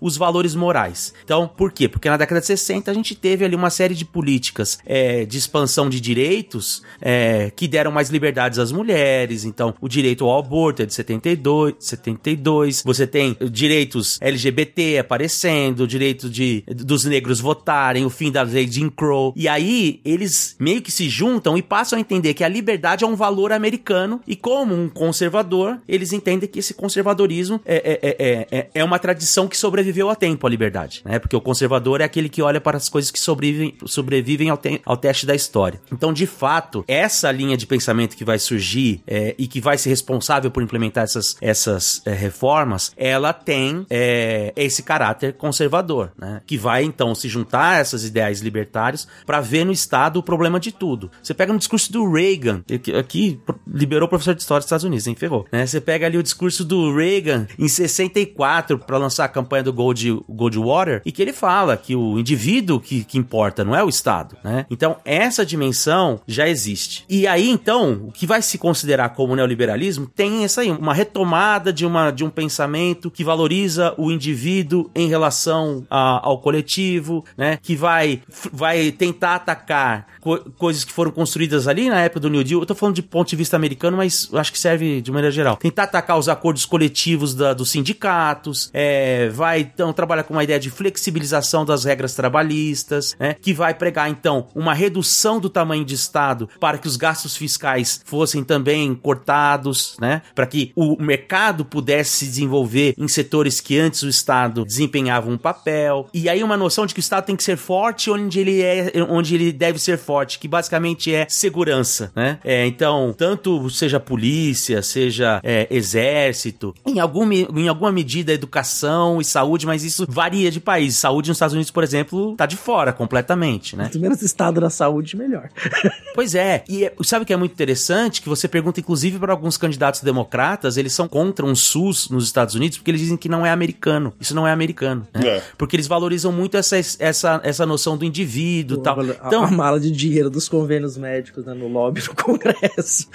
os valores morais. Então, por quê? Porque na década de 60 a gente teve ali uma série de políticas é, de expansão de direitos é, que deram mais liberdades às mulheres. Então, o direito ao aborto é de 72, 72. Você tem direitos LGBT aparecendo, o direito de, dos negros votarem, o fim da lei de Jim Crow. E aí, eles meio que se juntam e passam a entender que a liberdade é um valor americano e como um conservador, eles entendem que esse conservadorismo é, é, é, é, é uma tradição que que sobreviveu a tempo a liberdade, né? Porque o conservador é aquele que olha para as coisas que sobrevivem, sobrevivem ao, te ao teste da história. Então, de fato, essa linha de pensamento que vai surgir é, e que vai ser responsável por implementar essas, essas é, reformas, ela tem é, esse caráter conservador, né? Que vai então se juntar a essas ideais libertários para ver no Estado o problema de tudo. Você pega no discurso do Reagan, aqui liberou o professor de história dos Estados Unidos, hein? Ferrou. Né? Você pega ali o discurso do Reagan em 64 para lançar campanha do Gold, Goldwater, e que ele fala que o indivíduo que, que importa, não é o Estado, né? Então, essa dimensão já existe. E aí, então, o que vai se considerar como neoliberalismo tem essa aí, uma retomada de, uma, de um pensamento que valoriza o indivíduo em relação a, ao coletivo, né? Que vai, vai tentar atacar co coisas que foram construídas ali na época do New Deal. Eu tô falando de ponto de vista americano, mas acho que serve de maneira geral. Tentar atacar os acordos coletivos da, dos sindicatos, é, vai então trabalhar com uma ideia de flexibilização das regras trabalhistas, né? Que vai pregar então uma redução do tamanho de Estado para que os gastos fiscais fossem também cortados, né? Para que o mercado pudesse se desenvolver em setores que antes o Estado desempenhava um papel. E aí uma noção de que o Estado tem que ser forte onde ele é, onde ele deve ser forte, que basicamente é segurança, né? É, então, tanto seja polícia, seja é, exército, em, algum, em alguma medida educação e saúde, mas isso varia de país. Saúde nos Estados Unidos, por exemplo, tá de fora completamente, né? Quanto menos estado da saúde, melhor. pois é, e é, sabe o que é muito interessante? Que você pergunta, inclusive, para alguns candidatos democratas, eles são contra um SUS nos Estados Unidos porque eles dizem que não é americano. Isso não é americano, né? É. Porque eles valorizam muito essa, essa, essa noção do indivíduo e tal. Então, a mala de dinheiro dos convênios médicos né, no lobby do Congresso.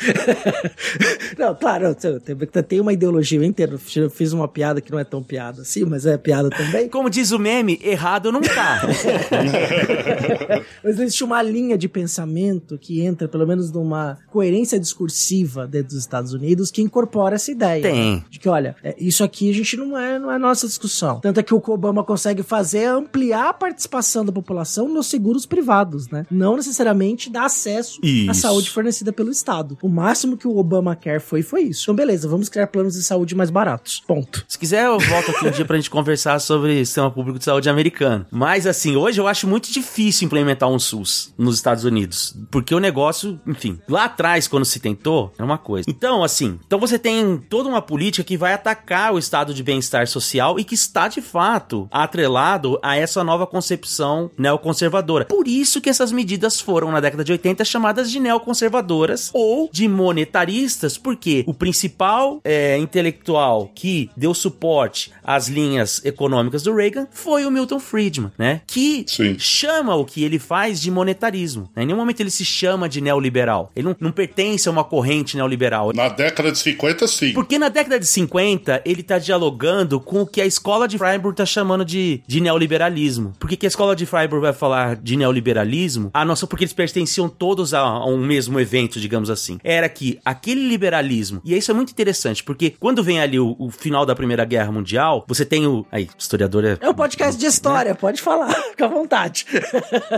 não, claro, tem, tem uma ideologia, eu entendo. Eu fiz uma piada que não é tão piada assim, mas é piada também. Como diz o meme, errado não tá. mas existe uma linha de pensamento que entra, pelo menos, numa coerência discursiva dentro dos Estados Unidos que incorpora essa ideia. Tem. Né? De que, olha, é, isso aqui a gente não é, não é nossa discussão. Tanto é que o que Obama consegue fazer é ampliar a participação da população nos seguros privados, né? Não necessariamente dar acesso isso. à saúde fornecida pelo Estado. O máximo que o Obamacare foi, foi isso. Então, beleza, vamos criar planos de saúde mais baratos. Ponto. Se quiser, eu volto aqui um dia pra gente conversar sobre sistema público de saúde americano. Mas, assim, hoje eu acho muito difícil implementar um SUS nos Estados Unidos. Porque o negócio, enfim, lá atrás, quando se tentou, é uma coisa. Então, assim, então você tem toda uma política que vai atacar o estado de bem-estar social e que está, de fato, atrelado a essa nova concepção neoconservadora. Por isso que essas medidas foram, na década de 80, chamadas de neoconservadoras ou de monetaristas, porque o principal é, intelectual que deu suporte às linhas econômicas do Reagan foi o Milton Friedman, né? Que Sim. chama o que ele faz de monetarismo. Né? Em nenhum momento ele se chama de neoliberal. Ele não, não pertence a uma corrente neoliberal. Na década de 50, sim. Porque na década de 50, ele tá dialogando com o que a escola de Freiburg tá chamando de, de neoliberalismo. Por que, que a escola de Freiburg vai falar de neoliberalismo? A nossa, porque eles pertenciam todos a, a um mesmo evento, digamos assim. Era que aquele liberalismo, e isso é muito interessante, porque quando vem ali o, o final da Primeira Guerra Mundial, você tem o. Aí, historiador é. É um podcast de história, né? pode falar, fica à vontade.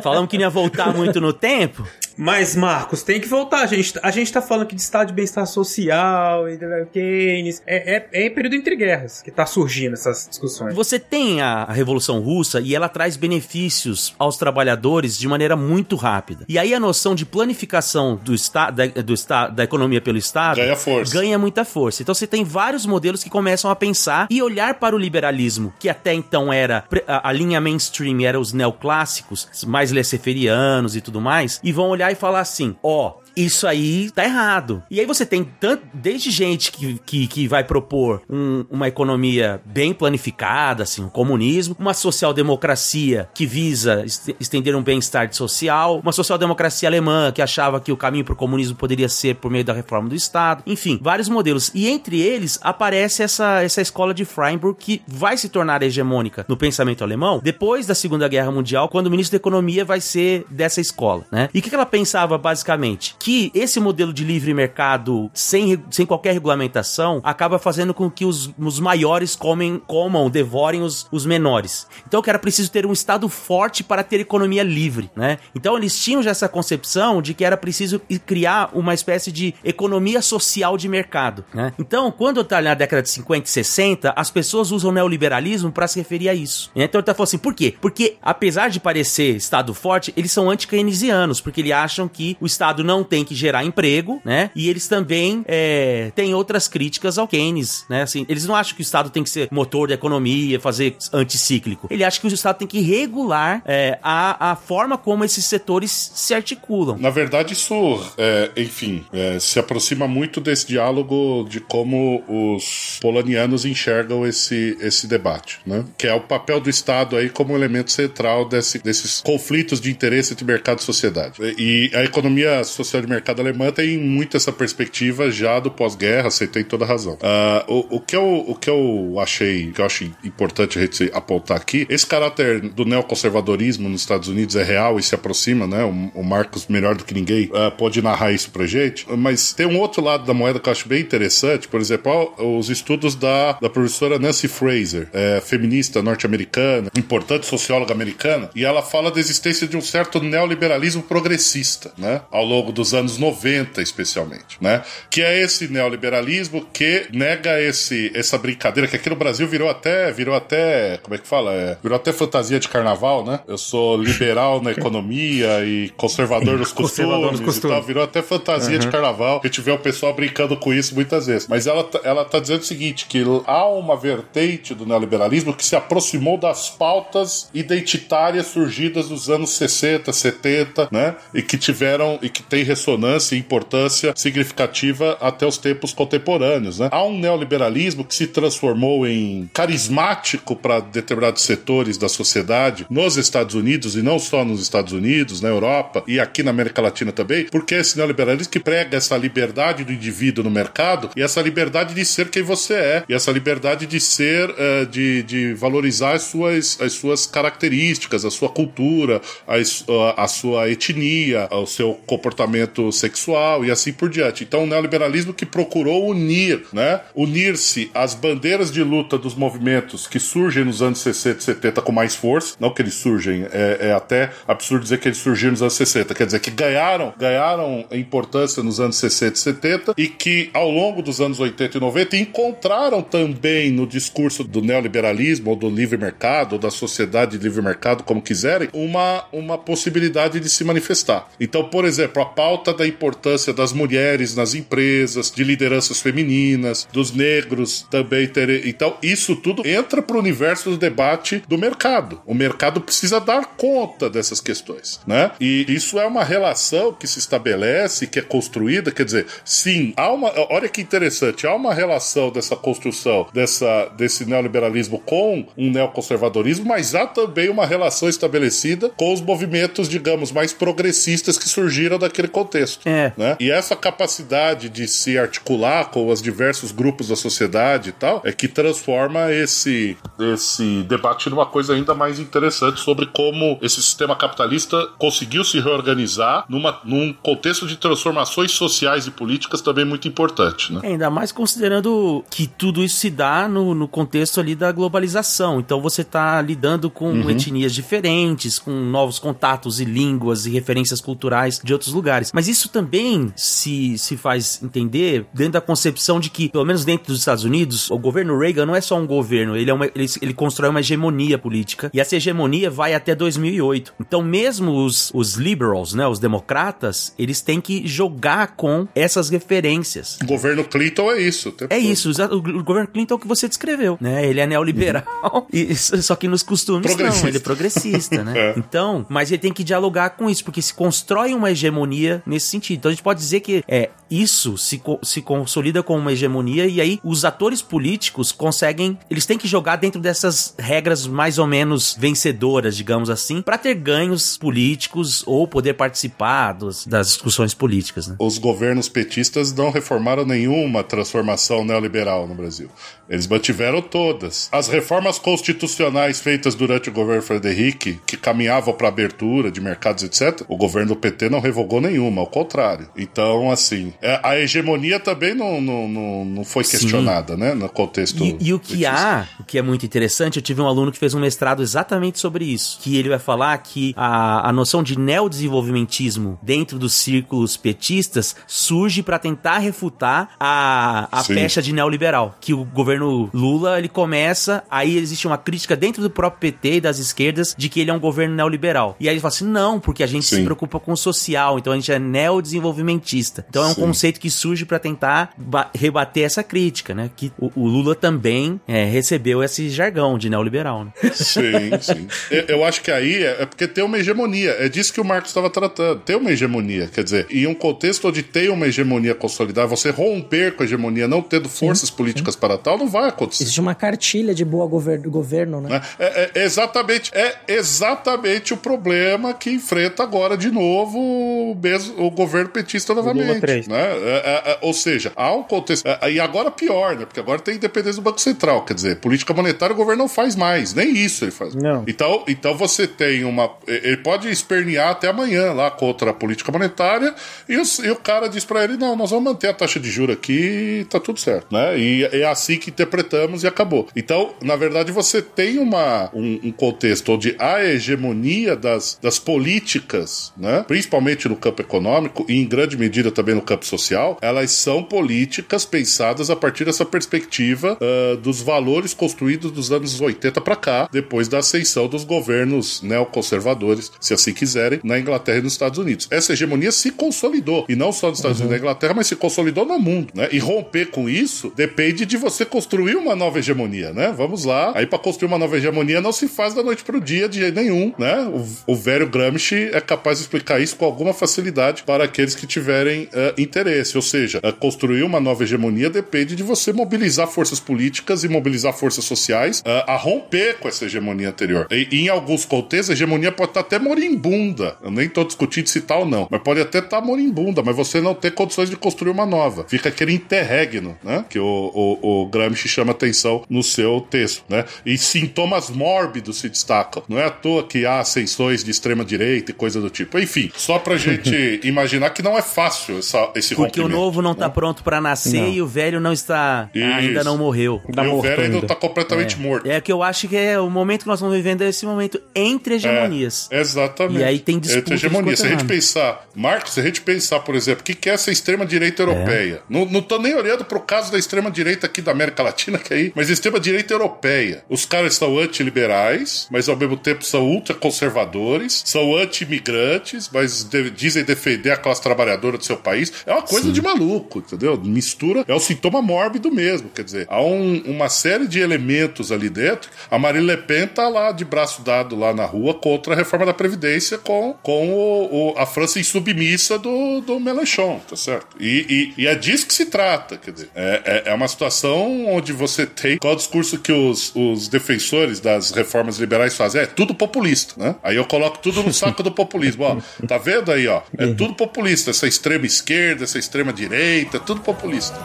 Falamos que não ia voltar muito no tempo. Mas, Marcos, tem que voltar. A gente, a gente tá falando aqui de estado de bem-estar social, e Keynes. É, é, é em período entre guerras que tá surgindo essas discussões. Você tem a Revolução Russa e ela traz benefícios aos trabalhadores de maneira muito rápida. E aí a noção de planificação do Estado, da, do esta, da economia pelo Estado ganha força. Ganha muita força. Então você tem vários modelos que começam a pensar e olhar para o liberalismo, que até então era a, a linha mainstream, era os neoclássicos, mais laissez-ferianos e tudo mais, e vão olhar olhar e falar assim: ó, isso aí tá errado. E aí você tem tanto, desde gente que, que, que vai propor um, uma economia bem planificada, assim, um comunismo, uma social-democracia que visa estender um bem-estar social, uma social-democracia alemã que achava que o caminho para o comunismo poderia ser por meio da reforma do Estado, enfim, vários modelos. E entre eles aparece essa, essa escola de Freiburg que vai se tornar hegemônica no pensamento alemão depois da Segunda Guerra Mundial, quando o ministro da Economia vai ser dessa escola, né? E o que, que ela pensava basicamente? Que esse modelo de livre mercado sem, sem qualquer regulamentação acaba fazendo com que os, os maiores comem, comam, devorem os, os menores. Então que era preciso ter um Estado forte para ter economia livre, né? Então eles tinham já essa concepção de que era preciso criar uma espécie de economia social de mercado, né? Então, quando está na década de 50 e 60, as pessoas usam neoliberalismo para se referir a isso. Então ele tá falando assim, por quê? Porque apesar de parecer Estado forte, eles são anti-keynesianos, porque eles acham que o Estado não tem que gerar emprego, né? E eles também é, têm outras críticas ao Keynes, né? Assim, eles não acham que o Estado tem que ser motor da economia, fazer anticíclico. Ele acha que o Estado tem que regular é, a, a forma como esses setores se articulam. Na verdade, isso, é, enfim, é, se aproxima muito desse diálogo de como os polonianos enxergam esse, esse debate, né? Que é o papel do Estado aí como elemento central desse, desses conflitos de interesse entre mercado e sociedade. E a economia social de mercado alemã tem muito essa perspectiva já do pós-guerra, você tem toda a razão. Uh, o, o, que eu, o que eu achei, que eu acho importante a gente apontar aqui, esse caráter do neoconservadorismo nos Estados Unidos é real e se aproxima, né? O, o Marcos, melhor do que ninguém, uh, pode narrar isso pra gente. Mas tem um outro lado da moeda que eu acho bem interessante, por exemplo, os estudos da, da professora Nancy Fraser, é, feminista norte-americana, importante socióloga americana, e ela fala da existência de um certo neoliberalismo progressista, né? Ao longo dos anos 90, especialmente, né? Que é esse neoliberalismo que nega esse, essa brincadeira que aqui no Brasil virou até, virou até, como é que fala? É, virou até fantasia de carnaval, né? Eu sou liberal na economia e conservador nos costumes, nos costumes. e tal. Virou até fantasia uhum. de carnaval. A gente vê o pessoal brincando com isso muitas vezes. Mas ela, tá, ela tá dizendo o seguinte, que há uma vertente do neoliberalismo que se aproximou das pautas identitárias surgidas nos anos 60, 70, né? E que tiveram e que tem ressonância e importância significativa até os tempos contemporâneos, né? Há um neoliberalismo que se transformou em carismático para determinados setores da sociedade nos Estados Unidos e não só nos Estados Unidos, na Europa e aqui na América Latina também, porque é esse neoliberalismo que prega essa liberdade do indivíduo no mercado e essa liberdade de ser quem você é e essa liberdade de ser, uh, de, de valorizar as suas, as suas características, a sua cultura, a, a sua etnia, o seu comportamento sexual e assim por diante. Então, o neoliberalismo que procurou unir, né? Unir-se às bandeiras de luta dos movimentos que surgem nos anos 60 e 70 com mais força, não que eles surgem, é, é até absurdo dizer que eles surgiram nos anos 60, quer dizer que ganharam, ganharam importância nos anos 60 e 70 e que ao longo dos anos 80 e 90 encontraram também no discurso do neoliberalismo ou do livre mercado ou da sociedade de livre mercado, como quiserem, uma, uma possibilidade de se manifestar. Então, por exemplo, a pauta da importância das mulheres nas empresas, de lideranças femininas, dos negros também terem. Então, isso tudo entra para o universo do debate do mercado. O mercado precisa dar conta dessas questões, né? E isso é uma relação que se estabelece, que é construída, quer dizer, sim, há uma. Olha que interessante, há uma relação dessa construção, dessa, desse neoliberalismo com um neoconservadorismo, mas há também uma relação estabelecida com os movimentos, digamos, mais progressistas que surgiram daquele contexto. É. Né? E essa capacidade de se articular com os diversos grupos da sociedade e tal é que transforma esse, esse debate numa coisa ainda mais interessante sobre como esse sistema capitalista conseguiu se reorganizar numa, num contexto de transformações sociais e políticas também muito importante. Né? É, ainda mais considerando que tudo isso se dá no, no contexto ali da globalização. Então você está lidando com uhum. etnias diferentes, com novos contatos e línguas e referências culturais de outros lugares. Mas isso também se, se faz entender dentro da concepção de que, pelo menos dentro dos Estados Unidos, o governo Reagan não é só um governo, ele, é uma, ele, ele constrói uma hegemonia política. E essa hegemonia vai até 2008. Então, mesmo os, os liberals, né, os democratas, eles têm que jogar com essas referências. O governo Clinton é isso. É isso. O, o governo Clinton é o que você descreveu, né? Ele é neoliberal, uhum. e, só que nos costumes não, ele é progressista, né? é. Então, mas ele tem que dialogar com isso, porque se constrói uma hegemonia nesse sentido. Então a gente pode dizer que é isso se, se consolida como uma hegemonia e aí os atores políticos conseguem, eles têm que jogar dentro dessas regras mais ou menos vencedoras, digamos assim, para ter ganhos políticos ou poder participar dos, das discussões políticas. Né? Os governos petistas não reformaram nenhuma transformação neoliberal no Brasil. Eles mantiveram todas. As reformas constitucionais feitas durante o governo Frederic, que caminhavam para abertura de mercados, etc., o governo do PT não revogou nenhuma, ao contrário. Então, assim, é, a hegemonia também não, não, não, não foi questionada, Sim. né? No contexto. E, e o que há, o que é muito interessante, eu tive um aluno que fez um mestrado exatamente sobre isso. Que ele vai falar que a, a noção de neodesenvolvimentismo dentro dos círculos petistas surge para tentar refutar a, a pecha de neoliberal. Que o governo Lula ele começa, aí existe uma crítica dentro do próprio PT e das esquerdas de que ele é um governo neoliberal. E aí ele fala assim: não, porque a gente Sim. se preocupa com o social, então a gente é neodesenvolvimentista. Então é um Sim. conceito que surge para tentar rebater essa crítica, né? Que o, o Lula também é, recebeu esse jargão de neoliberal. Né? Sim, sim. Eu, eu, acho que aí é, é, porque tem uma hegemonia. É disso que o Marcos estava tratando. Tem uma hegemonia. Quer dizer, em um contexto onde tem uma hegemonia consolidada, você romper com a hegemonia, não tendo forças sim, políticas sim. para tal, não vai acontecer. Existe uma cartilha de boa governo, governo né? É, é, exatamente. É exatamente o problema que enfrenta agora de novo o, mesmo, o governo petista novamente. Né? É, é, é, ou seja, há um contexto. É, e agora pior, né? Porque agora tem independência do Banco Central. Quer dizer, política monetária o governo não faz mais. Nem isso ele faz. Não. Então, então você tem uma. Ele pode espernear até amanhã lá contra a política monetária e, o, e o cara diz para ele: não, nós vamos manter a taxa de juros aqui e tá tudo certo. Né? E é assim que interpretamos e acabou. Então, na verdade, você tem uma, um, um contexto onde a hegemonia das, das políticas, né? principalmente no campo econômico e em grande medida também no campo social, elas são políticas pensadas a partir dessa perspectiva uh, dos valores construídos dos anos 80 para cá, depois da ascensão dos governos neoconservadores, se assim quiserem, na Inglaterra e nos Estados Unidos. Essa hegemonia se consolidou, e não só nos Estados uhum. Unidos e na Inglaterra, mas se consolidou no mundo. Né? E romper com isso depende de você construir uma nova hegemonia. Né? Vamos lá. Aí, para construir uma nova hegemonia, não se faz da noite para o dia de jeito nenhum. Né? O, o velho Gramsci é capaz de explicar isso com alguma facilidade para aqueles que tiverem uh, interesse. Ou seja, uh, construir uma nova hegemonia depende de você mobilizar forças políticas e mobilizar forças sociais uh, a romper com essa hegemonia anterior. E, e, em alguns contextos, a hegemonia pode estar até moribunda. Eu nem estou discutindo se tal ou não, mas pode até estar moribunda, mas você não ter condições de construir uma nova. Fica aquele interregno, né? Que o, o, o Gramsci chama atenção no seu texto, né? E sintomas mórbidos se destacam. Não é à toa que há ascensões de extrema direita e coisa do tipo. Enfim, só pra gente imaginar que não é fácil essa, esse Porque o novo não tá né? pronto para nascer não. e o velho não está. Isso. ainda não morreu. e o velho ainda tá completamente é. morto. É que eu acho que é o momento que nós estamos vivendo é esse momento entre hegemonias. É, exatamente. E aí tem disputa. Entre hegemonias. Se a gente pensar, Marcos, se a gente pensar, por exemplo, o que, que é essa extrema-direita europeia? É. Não, não tô nem olhando pro caso da extrema-direita aqui da América Latina, que é aí, mas extrema-direita europeia. Os caras são antiliberais, mas ao mesmo tempo são ultraconservadores, são anti-imigrantes, mas de, dizem defender a classe trabalhadora do seu país. É uma coisa Sim. de maluco, entendeu? Mistura, é o sintoma mórbido mesmo. Quer dizer, há um, uma série de elementos ali dentro. A Marine Le Pen tá lá de braço dado lá na rua contra a reforma da Previdência com, com o, o, a França insubmissa do, do Mélenchon, tá certo? E, e, e, é disso que se trata, quer dizer, é, é, é uma situação onde você tem. Qual o discurso que os, os defensores das reformas liberais fazem? É tudo populista, né? Aí eu coloco tudo no saco do populismo. Ó, tá vendo aí, ó? É tudo populista. Essa extrema esquerda, essa extrema direita, tudo populista.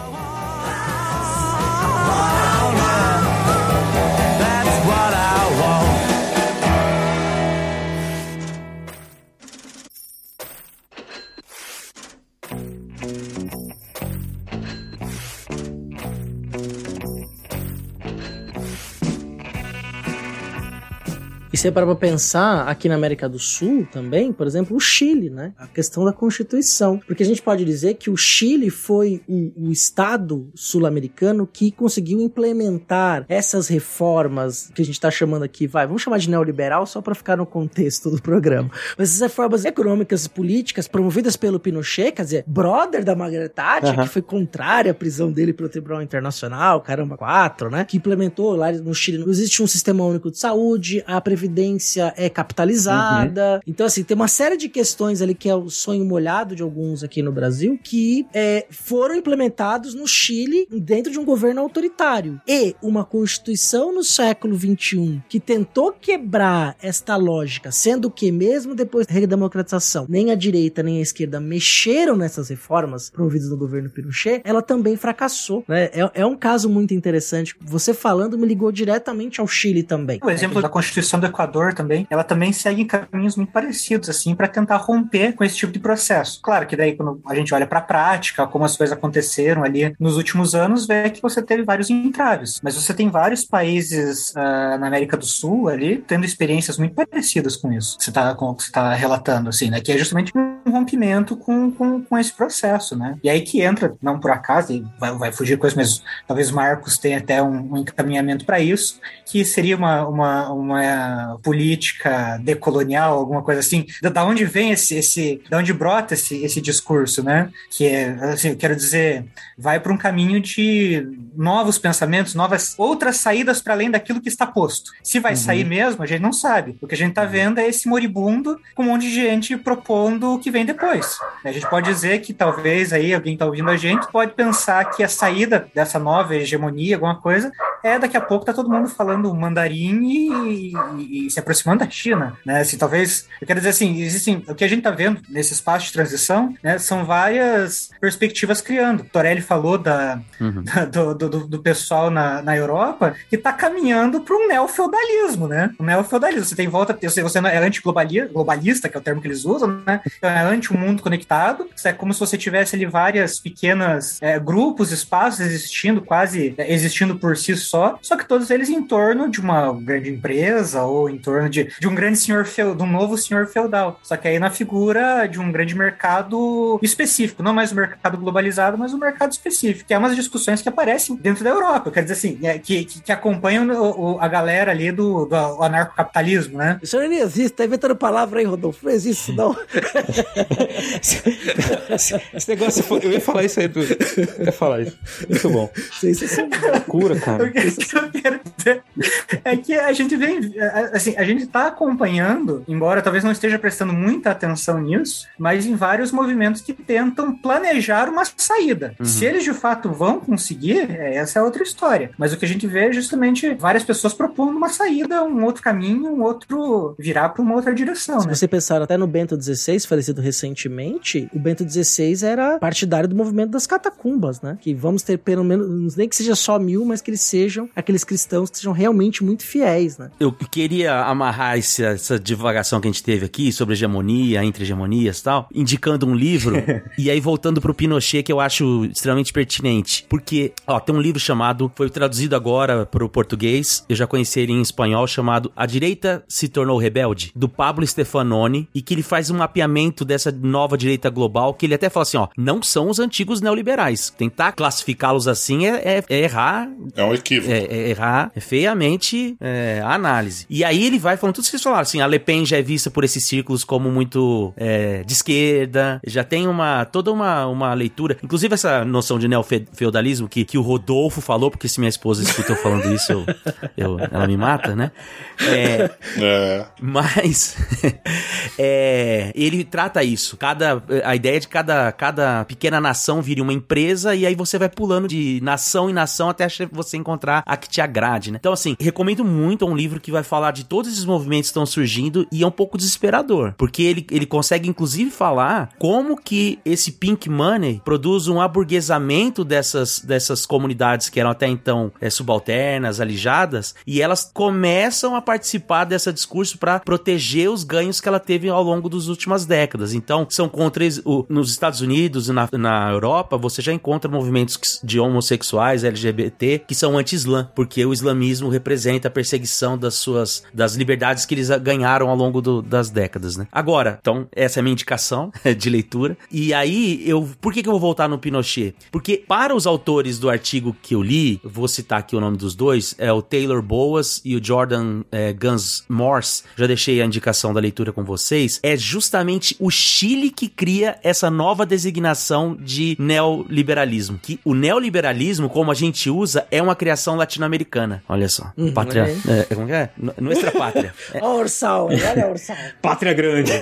E se para pra pensar, aqui na América do Sul também, por exemplo, o Chile, né? A questão da Constituição. Porque a gente pode dizer que o Chile foi o, o Estado sul-americano que conseguiu implementar essas reformas que a gente está chamando aqui, vai, vamos chamar de neoliberal só para ficar no contexto do programa. Mas essas reformas econômicas e políticas promovidas pelo Pinochet, quer dizer, brother da Margaret Thatcher, uhum. que foi contrária à prisão dele pelo Tribunal Internacional, caramba, quatro, né? Que implementou lá no Chile, existe um sistema único de saúde, a previdência previdência é capitalizada. Uhum. Então, assim, tem uma série de questões ali que é o sonho molhado de alguns aqui no Brasil que é, foram implementados no Chile dentro de um governo autoritário. E uma constituição no século XXI que tentou quebrar esta lógica, sendo que mesmo depois da redemocratização, nem a direita nem a esquerda mexeram nessas reformas promovidas no governo Pinochet, ela também fracassou. Né? É, é um caso muito interessante. Você falando me ligou diretamente ao Chile também. O exemplo da Constituição da Equador também, ela também segue caminhos muito parecidos, assim, para tentar romper com esse tipo de processo. Claro que daí, quando a gente olha para a prática, como as coisas aconteceram ali nos últimos anos, vê que você teve vários entraves. Mas você tem vários países uh, na América do Sul ali tendo experiências muito parecidas com isso. Você está tá relatando, assim, né? Que é justamente um rompimento com, com, com esse processo, né? E aí que entra, não por acaso, e vai, vai fugir coisa, mas talvez Marcos tenha até um, um encaminhamento para isso, que seria uma, uma, uma política decolonial, alguma coisa assim. Da, onde vem esse, esse, da onde brota esse, esse discurso, né? Que é, assim, eu quero dizer, vai para um caminho de novos pensamentos, novas outras saídas para além daquilo que está posto. Se vai uhum. sair mesmo, a gente não sabe. O que a gente está vendo é esse moribundo com um monte de gente propondo o que vem depois. A gente pode dizer que talvez aí alguém está ouvindo a gente pode pensar que a saída dessa nova hegemonia, alguma coisa, é daqui a pouco tá todo mundo falando mandarim e, e, e se aproximando da China, né? Assim, talvez, eu quero dizer assim, existem, o que a gente tá vendo nesse espaço de transição, né, são várias perspectivas criando. Torelli falou da, uhum. da do, do, do, pessoal na, na Europa que tá caminhando para um neofeudalismo, né? O neofeudalismo, você tem volta, você, você é antiglobalista, que é o termo que eles usam, né? Então é anti um mundo conectado, é como se você tivesse ali várias pequenas é, grupos, espaços existindo, quase é, existindo por si só, só que todos eles em torno de uma grande empresa ou em torno de, de um grande senhor feudal, de um novo senhor feudal. Só que aí na figura de um grande mercado específico, não mais o mercado globalizado, mas o mercado específico, que é umas discussões que aparecem dentro da Europa. Quer dizer assim, é, que, que, que acompanham o, o, a galera ali do, do anarcocapitalismo, né? Isso não existe, tá inventando palavra aí, Rodolfo. Não existe, não. Esse negócio, eu ia falar isso aí, eu ia falar isso. Muito bom. Isso é loucura, cara que eu quero dizer é que a gente vem, assim, a gente tá acompanhando, embora talvez não esteja prestando muita atenção nisso, mas em vários movimentos que tentam planejar uma saída. Uhum. Se eles de fato vão conseguir, é, essa é outra história. Mas o que a gente vê é justamente várias pessoas propondo uma saída, um outro caminho, um outro virar para uma outra direção. Se né? você pensar até no Bento XVI, falecido recentemente, o Bento XVI era partidário do movimento das catacumbas, né? Que vamos ter pelo menos, nem que seja só mil, mas que eles sejam aqueles cristãos que sejam realmente muito fiéis, né? Eu queria amarrar essa, essa divagação que a gente teve aqui sobre hegemonia, entre hegemonias e tal, indicando um livro, e aí voltando pro Pinochet, que eu acho extremamente pertinente. Porque, ó, tem um livro chamado, foi traduzido agora pro português, eu já conheci ele em espanhol, chamado A Direita se Tornou Rebelde, do Pablo Stefanoni, e que ele faz um mapeamento dessa nova direita global, que ele até fala assim, ó, não são os antigos neoliberais. Tentar classificá-los assim é, é, é errar. É um equívoco. É, é errar feiamente é, a análise. E aí ele vai falando tudo isso que vocês falaram, assim, a Le Pen já é vista por esses círculos como muito é, de esquerda, já tem uma toda uma, uma leitura, inclusive essa noção de neofeudalismo que, que o Rodolfo falou, porque se minha esposa escuta eu falando isso, eu, eu, ela me mata, né? É, é. Mas é, ele trata isso. Cada, a ideia de cada, cada pequena nação vire uma empresa e aí você vai pulando de nação em nação até você encontrar a que te agrade, né? Então, assim, recomendo muito um livro que vai falar de todos esses movimentos que estão surgindo e é um pouco desesperador, porque ele, ele consegue, inclusive, falar como que esse pink money produz um aburguesamento dessas, dessas comunidades que eram até então é, subalternas, alijadas, e elas começam a participar desse discurso para proteger os ganhos que ela teve ao longo das últimas décadas. Então, são contra o, nos Estados Unidos e na, na Europa, você já encontra movimentos de homossexuais, LGBT, que são anti-islã, porque o islamismo representa a perseguição das suas das liberdades que eles ganharam ao longo do, das décadas, né? Agora, então, essa é a minha indicação de leitura. E aí, eu por que, que eu vou voltar no Pinochet? Porque para os autores do artigo que eu li, vou citar aqui o nome dos dois, é o Taylor Boas e o Jordan é, Guns Morse, já deixei a indicação da leitura com vocês, é justamente o Chile que cria essa nova designação de neoliberalismo. Que o neoliberalismo, como a gente usa, é uma criação latino-americana. Olha só. Uhum, pátria. É, é, como é? Nuestra pátria. É. Orsal, olha Orsal. Pátria grande.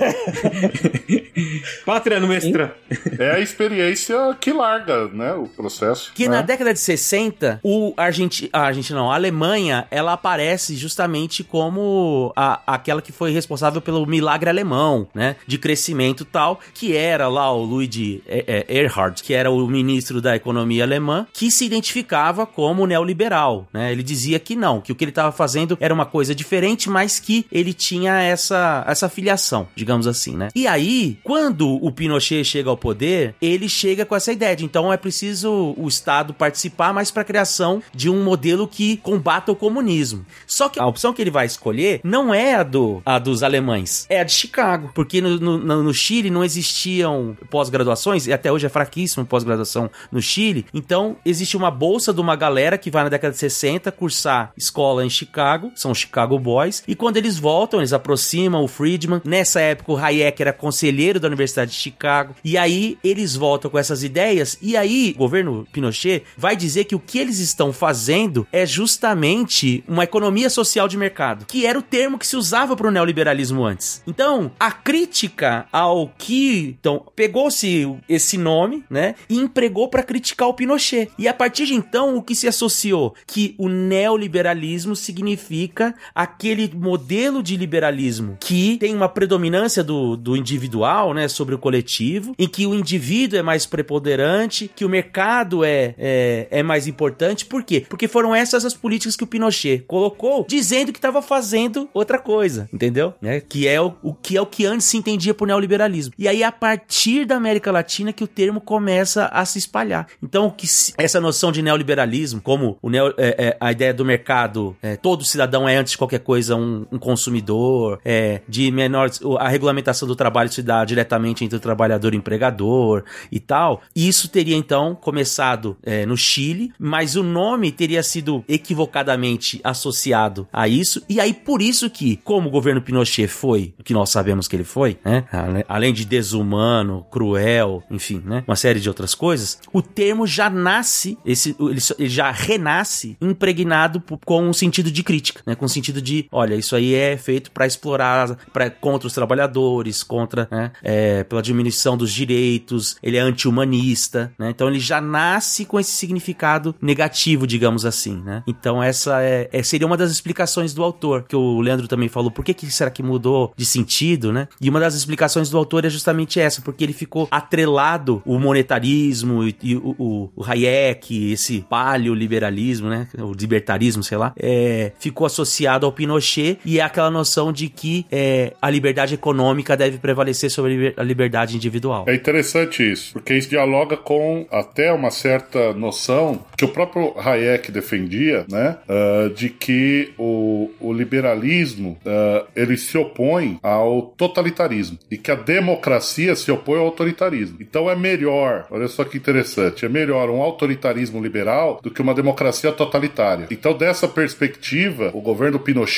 pátria nuestra. É a experiência que larga, né? O processo. Que né? na década de 60, o Argenti a Argentina não, a Alemanha, ela aparece justamente como a, aquela que foi responsável pelo milagre alemão, né? De crescimento tal, que era lá o Luigi Erhard, que era o ministro da economia alemã, que se identificava como neoliberal liberal, né? Ele dizia que não, que o que ele estava fazendo era uma coisa diferente, mas que ele tinha essa, essa filiação, digamos assim, né? E aí, quando o Pinochet chega ao poder, ele chega com essa ideia de então é preciso o Estado participar mais para a criação de um modelo que combata o comunismo. Só que a opção que ele vai escolher não é a, do, a dos alemães, é a de Chicago, porque no, no, no Chile não existiam pós-graduações, e até hoje é fraquíssimo pós-graduação no Chile, então existe uma bolsa de uma galera que vai na década de 60 cursar escola em Chicago, são Chicago Boys, e quando eles voltam, eles aproximam o Friedman. Nessa época, o Hayek era conselheiro da Universidade de Chicago, e aí eles voltam com essas ideias, e aí o governo Pinochet vai dizer que o que eles estão fazendo é justamente uma economia social de mercado, que era o termo que se usava para o neoliberalismo antes. Então, a crítica ao que então pegou-se esse nome, né, e empregou para criticar o Pinochet. E a partir de então, o que se associou que o neoliberalismo significa aquele modelo de liberalismo que tem uma predominância do, do individual, né, sobre o coletivo, em que o indivíduo é mais preponderante, que o mercado é, é, é mais importante. Por quê? Porque foram essas as políticas que o Pinochet colocou, dizendo que estava fazendo outra coisa, entendeu? Né? Que é o, o que é o que antes se entendia por neoliberalismo. E aí a partir da América Latina que o termo começa a se espalhar. Então que essa noção de neoliberalismo, como o neo, é, é, a ideia do mercado, é, todo cidadão é antes de qualquer coisa um, um consumidor, é, de menor a regulamentação do trabalho se dá diretamente entre o trabalhador e o empregador e tal. Isso teria então começado é, no Chile, mas o nome teria sido equivocadamente associado a isso, e aí por isso que, como o governo Pinochet foi, o que nós sabemos que ele foi, né? Além de desumano, cruel, enfim, né? Uma série de outras coisas, o termo já nasce, esse, ele já renasce impregnado com um sentido de crítica, né? Com um sentido de, olha, isso aí é feito para explorar, para contra os trabalhadores, contra, né? É, pela diminuição dos direitos, ele é anti-humanista, né? Então ele já nasce com esse significado negativo, digamos assim, né? Então essa é, é, seria uma das explicações do autor, que o Leandro também falou, por que, que será que mudou de sentido, né? E uma das explicações do autor é justamente essa, porque ele ficou atrelado o monetarismo e, e o, o, o, Hayek, esse paleoliberalismo, né? O libertarismo, sei lá, é, ficou associado ao Pinochet e é aquela noção de que é, a liberdade econômica deve prevalecer sobre a liberdade individual. É interessante isso, porque isso dialoga com até uma certa noção que o próprio Hayek defendia, né? Uh, de que o, o liberalismo uh, ele se opõe ao totalitarismo e que a democracia se opõe ao autoritarismo. Então é melhor, olha só que interessante, é melhor um autoritarismo liberal do que uma democracia totalitária. Então, dessa perspectiva, o governo Pinochet,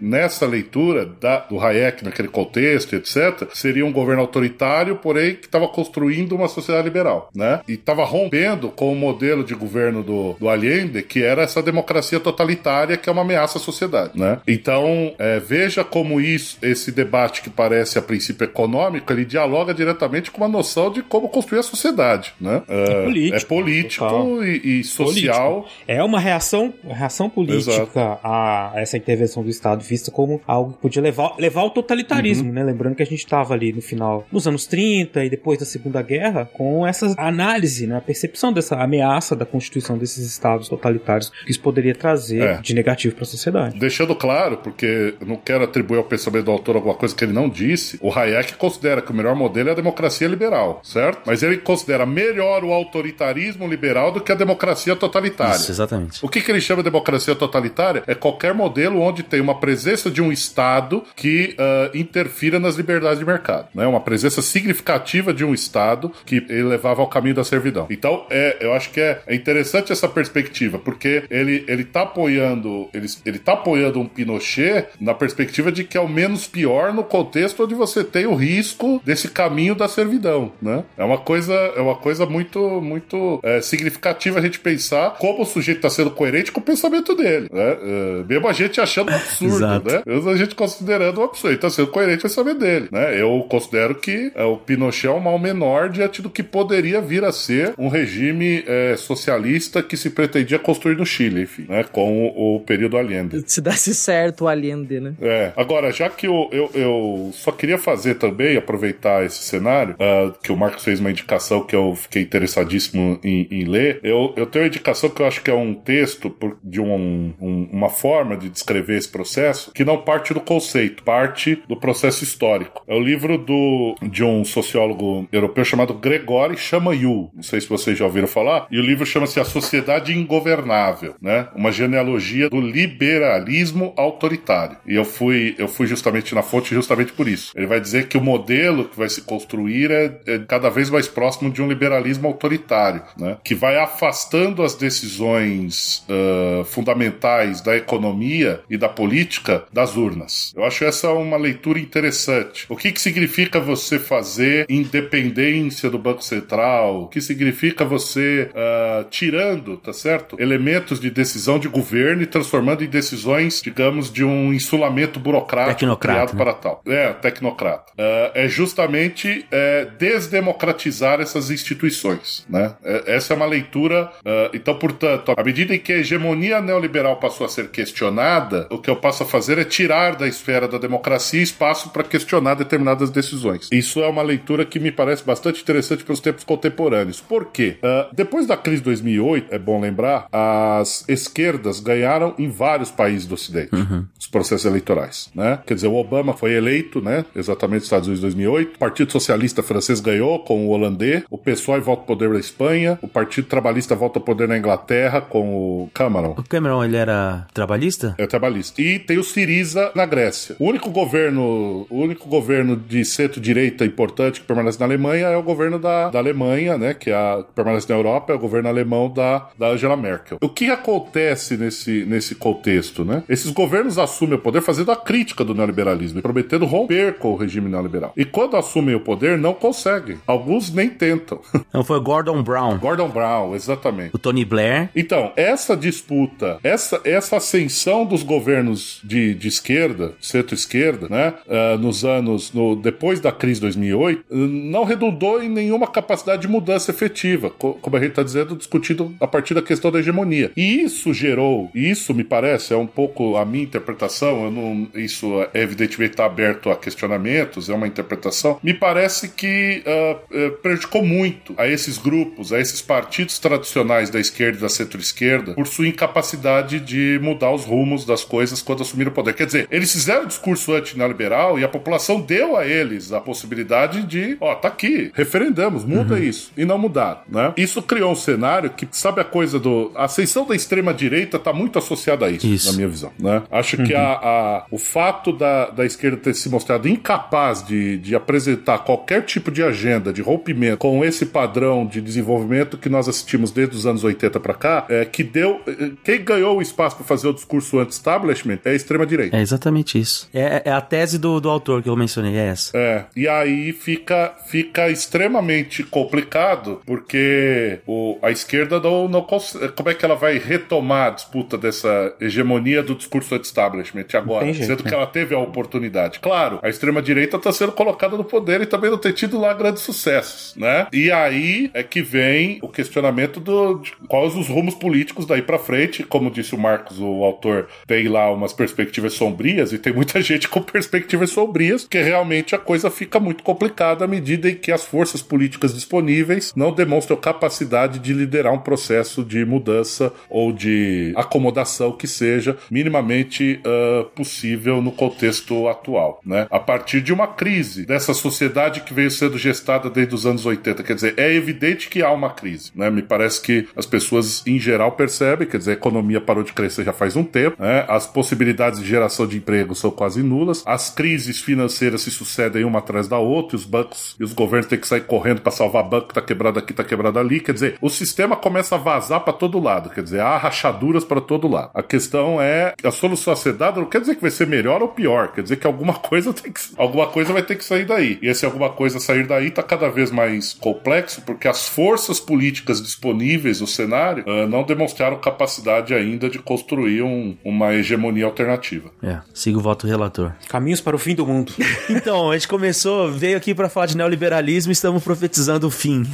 nessa leitura da, do Hayek, naquele contexto, etc., seria um governo autoritário, porém que estava construindo uma sociedade liberal, né? E estava rompendo com o modelo de governo do, do Allende, que era essa democracia totalitária que é uma ameaça à sociedade, né? Então, é, veja como isso, esse debate que parece a princípio econômico, ele dialoga diretamente com uma noção de como construir a sociedade, né? É, é político, é político e, e, social. Político. É uma reação, reação política a essa intervenção do Estado vista como algo que podia levar, levar ao totalitarismo, uhum. né? Lembrando que a gente estava ali no final, nos anos 30 e depois da Segunda Guerra, com essa análise, né? A percepção dessa ameaça da constituição desses estados totalitários que isso poderia trazer é. de negativo para a sociedade. Deixando claro, porque eu não quero atribuir ao pensamento do autor alguma coisa que ele não disse, o Hayek considera que o melhor modelo é a democracia liberal, certo? Mas ele considera melhor o autoritarismo liberal do que a democracia totalitária. Isso, exatamente. O que, que ele chama de democracia totalitária? É qualquer modelo onde tem uma presença de um Estado que uh, interfira nas liberdades de mercado. Né? Uma presença significativa de um Estado que ele levava ao caminho da servidão. Então, é, eu acho que é, é interessante essa perspectiva, porque ele, ele tá apoiando ele, ele tá apoiando um Pinochet na perspectiva de que é o menos pior no contexto onde você tem o risco desse caminho da servidão, né? É uma coisa, é uma coisa muito, muito é, significativa a gente pensar como o sujeito está sendo coerente com o pensamento dele, né? É, mesmo a gente achando absurdo, né? A gente considerando um absurdo, ele tá sendo coerente com o pensamento dele, né? Eu considero que é, o Pinochet é um mal menor diante do que poderia vir a ser um regime é, socialista que se pretendia construir no Chile, enfim, né? Com o, o período Allende. Se desse certo o Allende, né? É. Agora, já que eu, eu, eu só queria fazer também, aproveitar esse cenário, uh, que o Marcos fez uma indicação que eu fiquei interessadíssimo em, em, ler, eu, eu tenho uma indicação que eu acho que é um, um texto por, de um, um, uma forma de descrever esse processo que não parte do conceito, parte do processo histórico. É o livro do, de um sociólogo europeu chamado Gregory Chamayou. Não sei se vocês já ouviram falar. E o livro chama-se A Sociedade Ingovernável, né? Uma genealogia do liberalismo autoritário. E eu fui, eu fui justamente na fonte justamente por isso. Ele vai dizer que o modelo que vai se construir é, é cada vez mais próximo de um liberalismo autoritário, né? Que vai afastando as decisões uh, fundamentais da economia e da política das urnas. Eu acho essa uma leitura interessante. O que, que significa você fazer independência do Banco Central? O que significa você uh, tirando, tá certo? Elementos de decisão de governo e transformando em decisões, digamos, de um insulamento burocrático Tecnocrata, criado né? para tal. É, tecnocrata. Uh, é justamente é, desdemocratizar essas instituições, né? É- essa é uma leitura. uh, então, portanto, à medida em que a hegemonia neoliberal passou a ser questionada, o que eu passo a fazer é tirar da esfera da democracia espaço para questionar determinadas decisões. Isso é uma leitura que me parece bastante interessante para os tempos contemporâneos. Por quê? Uh, depois da crise de 2008, é bom lembrar, as esquerdas ganharam em vários países do Ocidente os processos eleitorais, né? Quer dizer, o Obama foi eleito, né? Exatamente nos Estados Unidos em 2008. O Partido Socialista Francês ganhou com o holandês. O PSOE volta ao poder na Espanha. O Partido Trabalhista volta ao poder na Inglaterra com o Cameron. O Cameron, ele era trabalhista? É trabalhista. E tem o Siriza na Grécia. O único governo, o único governo de centro-direita importante que permanece na Alemanha é o governo da, da Alemanha, né? Que, é a, que permanece na Europa, é o governo alemão da, da Angela Merkel. O que acontece nesse, nesse contexto, né? Esses governos assumem o poder fazendo a crítica do neoliberalismo e prometendo romper com o regime neoliberal. E quando assumem o poder, não conseguem. Alguns nem tentam. Não, foi Gordon Brown. Gordon Brown, exatamente. O Tony Blair. Então, essa disputa, essa, essa ascensão dos governos de, de esquerda, centro-esquerda, né, ah, nos anos, no, depois da crise de 2008, ah, não redundou em nenhuma capacidade de mudança efetiva, co- como a gente está dizendo, discutido a partir da questão da hegemonia. E isso gerou, e isso me parece, é um pouco a minha interpretação, não, isso evidentemente está aberto a questionamentos, é uma interpretação, me parece que eh, prejudicou muito a esses grupos, a esses partidos tradicionais da esquerda e da centro-esquerda, por sua incapacidade de mudar os rumos das coisas quando assumiram o poder. Quer dizer, eles fizeram discurso anti-neoliberal e a população deu a eles a possibilidade de, ó, tá aqui, referendamos, muda isso. E não mudaram, né? Isso criou um cenário que, sabe a coisa do... A ascensão da extrema-direita tá muito associada a isso, Isso. na minha visão, né? Acho que a, a- o fato da, da esquerda ter se mostrado incapaz de, de apresentar qualquer tipo de agenda de rompimento com esse padrão de desenvolvimento que nós assistimos desde os anos 80 para cá, é que deu. eh, Quem ganhou o espaço para fazer o discurso anti-establishment é a extrema-direita. É exatamente isso. É, é a tese do, do autor que eu mencionei, é essa. É, e aí fica, fica extremamente complicado, porque o, a esquerda não, não consegue. Como é que ela vai retomar a disputa dessa hegemonia do discurso anti-establishment agora? jeito, sendo né? que ela teve a oportunidade. Claro, a extrema-direita está sendo colocada no poder e também não tem tido lá grandes sucessos, né? E aí é que vem o questionamento do, de quais os rumos políticos daí para frente. Como disse o Marcos, o autor tem lá umas perspectivas sombrias e tem muita gente com perspectivas sombrias, porque realmente a coisa fica muito complicada à medida em que as forças políticas disponíveis não demonstram capacidade de liderar um processo de mudança ou de acomodação que seja minimamente ah, possível no contexto atual, né? A partir de uma crise dessa sociedade que veio sendo gestada desde os anos 80, quer dizer, é evidente que há uma crise, né? Me parece que as pessoas em geral percebem, quer dizer, a economia parou de crescer já faz um tempo, né? As possibilidades de geração de emprego são quase nulas, as crises financeiras se sucedem uma atrás da outra, os bancos e os governos têm que sair correndo para salvar banco que tá quebrado aqui, tá quebrado ali, quer dizer, o sistema começa a vazar para todo lado, quer dizer, há rachaduras para todo lado. A questão é a solução a ser dada não quer dizer que vai ser melhor ou pior, quer dizer que alguma coisa tem que alguma coisa vai ter que sair daí. E esse alguma coisa sair daí tá cada vez mais complexo porque as forças políticas disponíveis no cenário ah, não demonstraram capacidade ainda de construir um- uma hegemonia alternativa. É, siga o voto relator. Caminhos para o fim do mundo. Então, a gente começou, veio aqui pra falar de neoliberalismo e estamos profetizando o fim.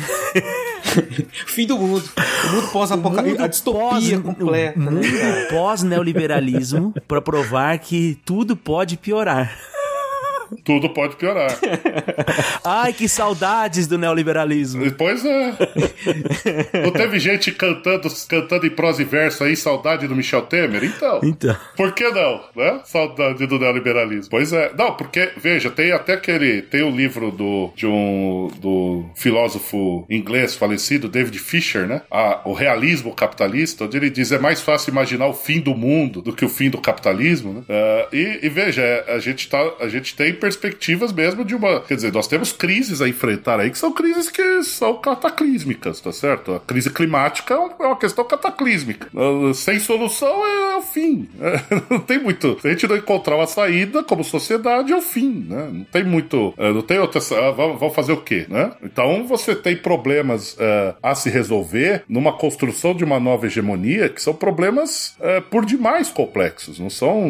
fim do mundo. O mundo pós-apocalipse. A distopia completa. O né, mundo pós-neoliberalismo pra provar que tudo pode piorar. Tudo pode piorar. Ai, que saudades do neoliberalismo. Pois é. Não teve gente cantando, cantando em prosa e verso aí, saudade do Michel Temer? Então. Então. Por que não, né? Saudade do neoliberalismo. Pois é. Não, porque, veja, tem até aquele. Tem o um livro do, de um do filósofo inglês falecido, David Fisher, né? A, o realismo capitalista, onde ele diz é mais fácil imaginar o fim do mundo do que o fim do capitalismo, né? Uh, e, e, veja, é, a gente, tá, a gente tem perspectivas mesmo de uma. Quer dizer, nós temos crises a enfrentar aí que são crises que são cataclísmicas, tá certo? A crise climática é uma questão cataclísmica. Uh, sem solução é, é o fim. É, não tem muito. Se a gente não encontrar uma saída como sociedade, é o fim, né? Não tem muito. Não tem outra. vamos fazer o quê, né? Então você tem problemas a se resolver numa construção de uma nova hegemonia que são problemas por demais complexos. Não são,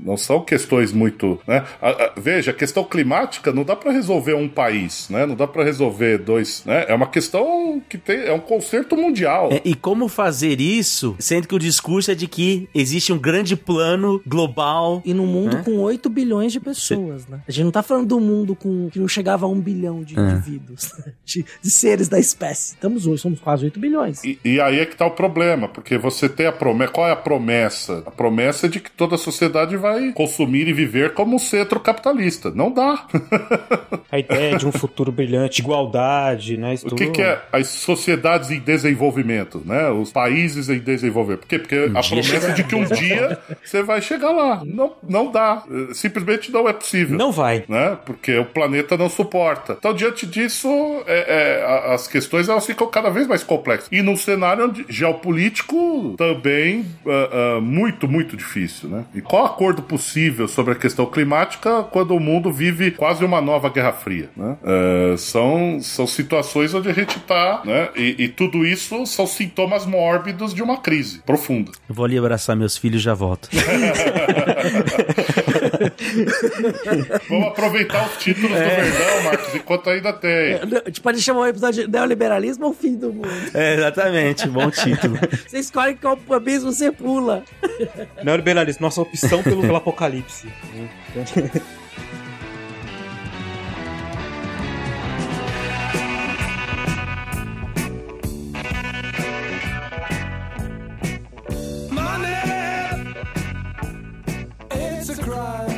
não são questões muito. Né? A, a, veja, a questão climática não dá para resolver um país, né? Não dá para resolver dois. Né? É uma questão que tem. É um concerto mundial. É, e como fazer isso, sendo que o discurso é de que existe um grande plano global. E no mundo né? com 8 bilhões de pessoas, né? A gente não tá falando do mundo com que não chegava a um bilhão de é. indivíduos, de, de, seres da espécie. Estamos hoje, somos quase 8 bilhões. E, e aí é que tá o problema, porque você tem a promessa. Qual é a promessa? A promessa é de que toda a sociedade vai consumir e viver como um centro capitalista. Não dá. a ideia de um futuro brilhante, igualdade, né? Isso o que, tudo... que, é as sociedades em desenvolvimento, né? Os países em desenvolvimento. Por quê? Porque um a promessa é de que um dia você vai chegar lá. Não, não dá. Simplesmente não é possível. Não vai. Né? Porque o planeta não suporta. Então, diante disso, é, é, as questões elas ficam cada vez mais complexas. E num cenário geopolítico também uh, uh, muito, muito difícil, né? E qual acordo possível sobre a questão climática quando o mundo vive quase uma nova Guerra Fria, né? Uh, são, são situações onde a gente está, né? E, e, tudo isso são sintomas mórbidos de uma crise profunda. Eu vou ali abraçar meus filhos e já volto. Vamos aproveitar os títulos é. do Verdão, Marcos, enquanto ainda tem. É, tipo, pode chamar o episódio de Neoliberalismo ou Fim do Mundo. É, exatamente, bom título. Você escolhe qual abismo você pula. Neoliberalismo, nossa opção pelo, pelo apocalipse. cry.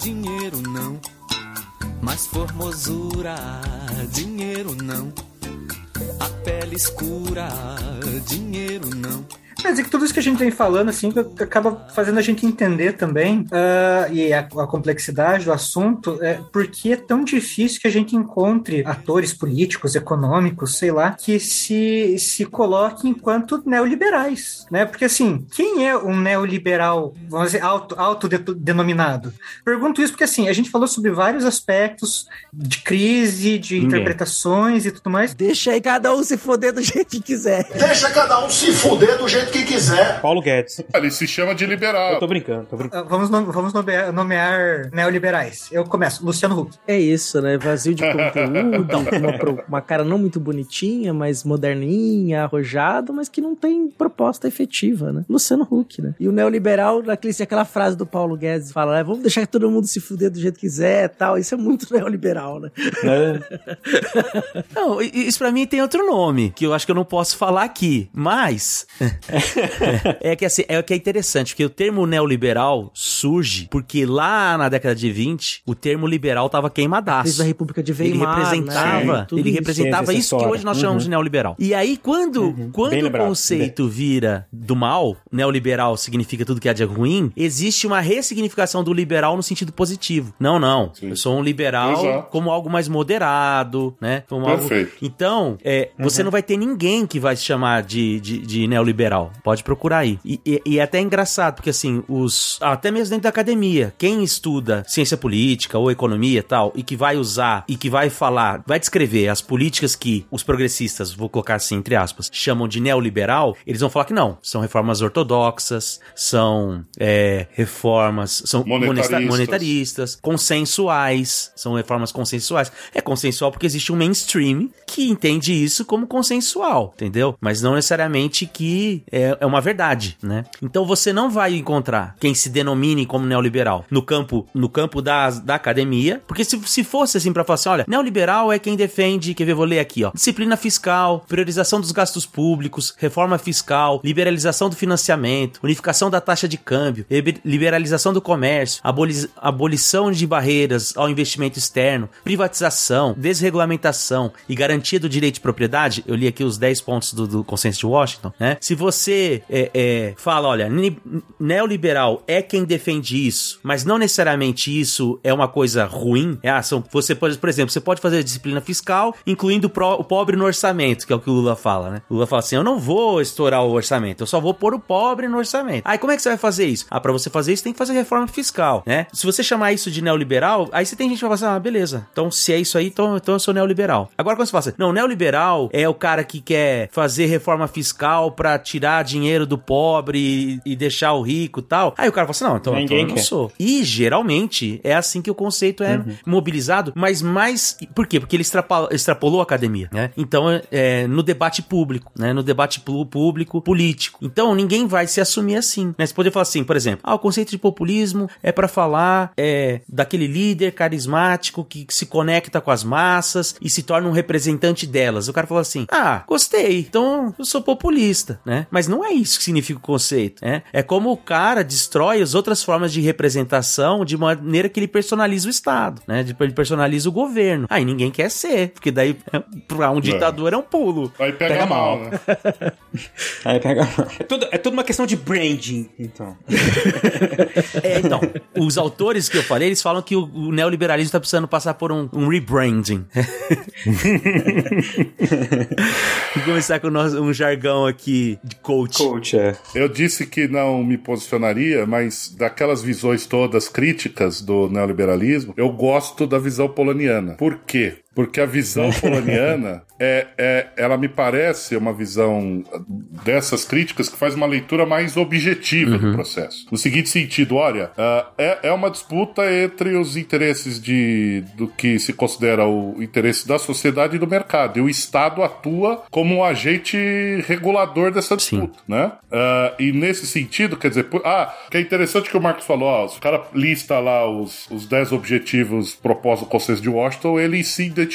dinheiro não, mas formosura, dinheiro não. A pele escura, dinheiro não Quer dizer que tudo isso que a gente vem falando, assim, acaba fazendo a gente entender também, uh, e a, a, complexidade do assunto, é porque é tão difícil que a gente encontre atores políticos, econômicos, sei lá, que se, se coloquem enquanto neoliberais, né? Porque, assim, quem é um neoliberal, vamos dizer, auto, autodenominado? Pergunto isso porque, assim, a gente falou sobre vários aspectos de crise, de Ninguém. interpretações e tudo mais. Deixa aí cada um se foder do jeito que quiser. Deixa cada um se foder do jeito que quiser. Paulo Guedes. Ele se chama de liberal. Eu tô brincando, tô brincando. Uh, vamos, no, vamos nomear, nomear, neoliberais. Eu começo. Luciano Huck. É isso, né? Vazio de conteúdo, uma, uma cara não muito bonitinha, mas moderninha, arrojado, mas que não tem proposta efetiva, né? Luciano Huck, né? E o neoliberal, naquele, aquela frase do Paulo Guedes, fala, né? vamos deixar todo mundo se fuder do jeito que quiser tal. Isso é muito neoliberal, né? É. não, isso pra mim tem outro nome, que eu acho que eu não posso falar aqui, mas é que assim, é que é interessante, porque o termo neoliberal surge porque lá na década de 20, o termo liberal tava queimadaço. Desde a República de Weimar, ele representava, né? ele representava isso que hoje nós uhum. chamamos de neoliberal. E aí quando, uhum. quando o conceito vira do mal, neoliberal significa tudo que é de ruim, existe uma ressignificação do liberal no sentido positivo. Não, não. Sim. Eu sou um liberal Exato. como algo mais moderado, né? Como Perfeito. Algo... Então, é, uhum. você não vai ter ninguém que vai se chamar de, de, de neoliberal. Pode procurar aí. E, e, e, é até engraçado, porque assim, os. Até mesmo dentro da academia, quem estuda ciência política ou economia e tal, e que vai usar e que vai falar, vai descrever as políticas que os progressistas, vou colocar assim, entre aspas, chamam de neoliberal, eles vão falar que não. São reformas ortodoxas, são é, reformas, são monetaristas. monetaristas, consensuais, são reformas consensuais. É consensual porque existe um mainstream que entende isso como consensual, entendeu? Mas não necessariamente que é, é uma verdade, né? Então você não vai encontrar quem se denomine como neoliberal no campo, no campo da, da academia, porque se, se fosse assim para falar assim, olha, neoliberal é quem defende, quer ver, vou ler aqui, ó, disciplina fiscal, priorização dos gastos públicos, reforma fiscal, liberalização do financiamento, unificação da taxa de câmbio, liberalização do comércio, aboli abolição de barreiras ao investimento externo, privatização, desregulamentação e garantia do direito de propriedade, eu li aqui os 10 pontos do, do consenso de Washington, né? Se você é, é, fala, olha, neoliberal é quem defende isso, mas não necessariamente isso é uma coisa ruim, é, ah, são, você pode, por exemplo, você pode fazer disciplina fiscal, incluindo pro, o pobre no orçamento, que é o que o Lula fala, né? O Lula fala assim, eu não vou estourar o orçamento, eu só vou pôr o pobre no orçamento. Aí como é que você vai fazer isso? Ah, pra você fazer isso tem que fazer reforma fiscal, né? Se você chamar isso de neoliberal, aí você tem gente que vai falar assim, ah, beleza, então se é isso aí, então, então eu sou neoliberal. Agora quando você fala assim, não, neoliberal é o cara que quer fazer reforma fiscal para tirar dinheiro do pobre e, deixar o rico e tal. Aí o cara fala assim, não, então, então eu não sou. E geralmente é assim que o conceito é uhum. mobilizado, mas mais... Por quê? Porque ele extrapolou, extrapolou a academia, né? Então, é, no debate público, né? No debate público político. Então, ninguém vai se assumir assim, né? Você pode falar assim, por exemplo, ah, o conceito de populismo é para falar é, daquele líder carismático que, que se conecta com as massas e se torna um representante delas. O cara falou assim, ah, gostei, então eu sou populista, né? Mas não é isso que significa o conceito, né? É como o cara destrói as outras formas de representação de maneira que ele personaliza o Estado, né? Ele personaliza o governo. Aí ninguém quer ser, porque daí pra um ditador é, é um pulo. Aí pega, pega mal, mal, né? Aí pega mal. É tudo, é tudo uma questão de branding, então. é, então, os autores que eu falei, eles falam que o, o neoliberalismo tá precisando passar por um, um rebranding. Vou começar com um jargão aqui de coach. Coach, é. Eu disse que não me posicionaria, mas daquelas visões todas críticas do neoliberalismo, eu gosto da visão poloniana. Por quê? Porque a visão poloniana é, é, ela me parece uma visão dessas críticas que faz uma leitura mais objetiva uhum. do processo. No seguinte sentido, olha, uh, é, é uma disputa entre os interesses de, do que se considera o interesse da sociedade e do mercado. E o Estado atua como um agente regulador dessa disputa, Sim. né? Uh, e nesse sentido, quer dizer, ah, que é interessante que o Marcos falou, ó, o cara lista lá os, os 10 objetivos propostos no Consenso de Washington, ele se identifica.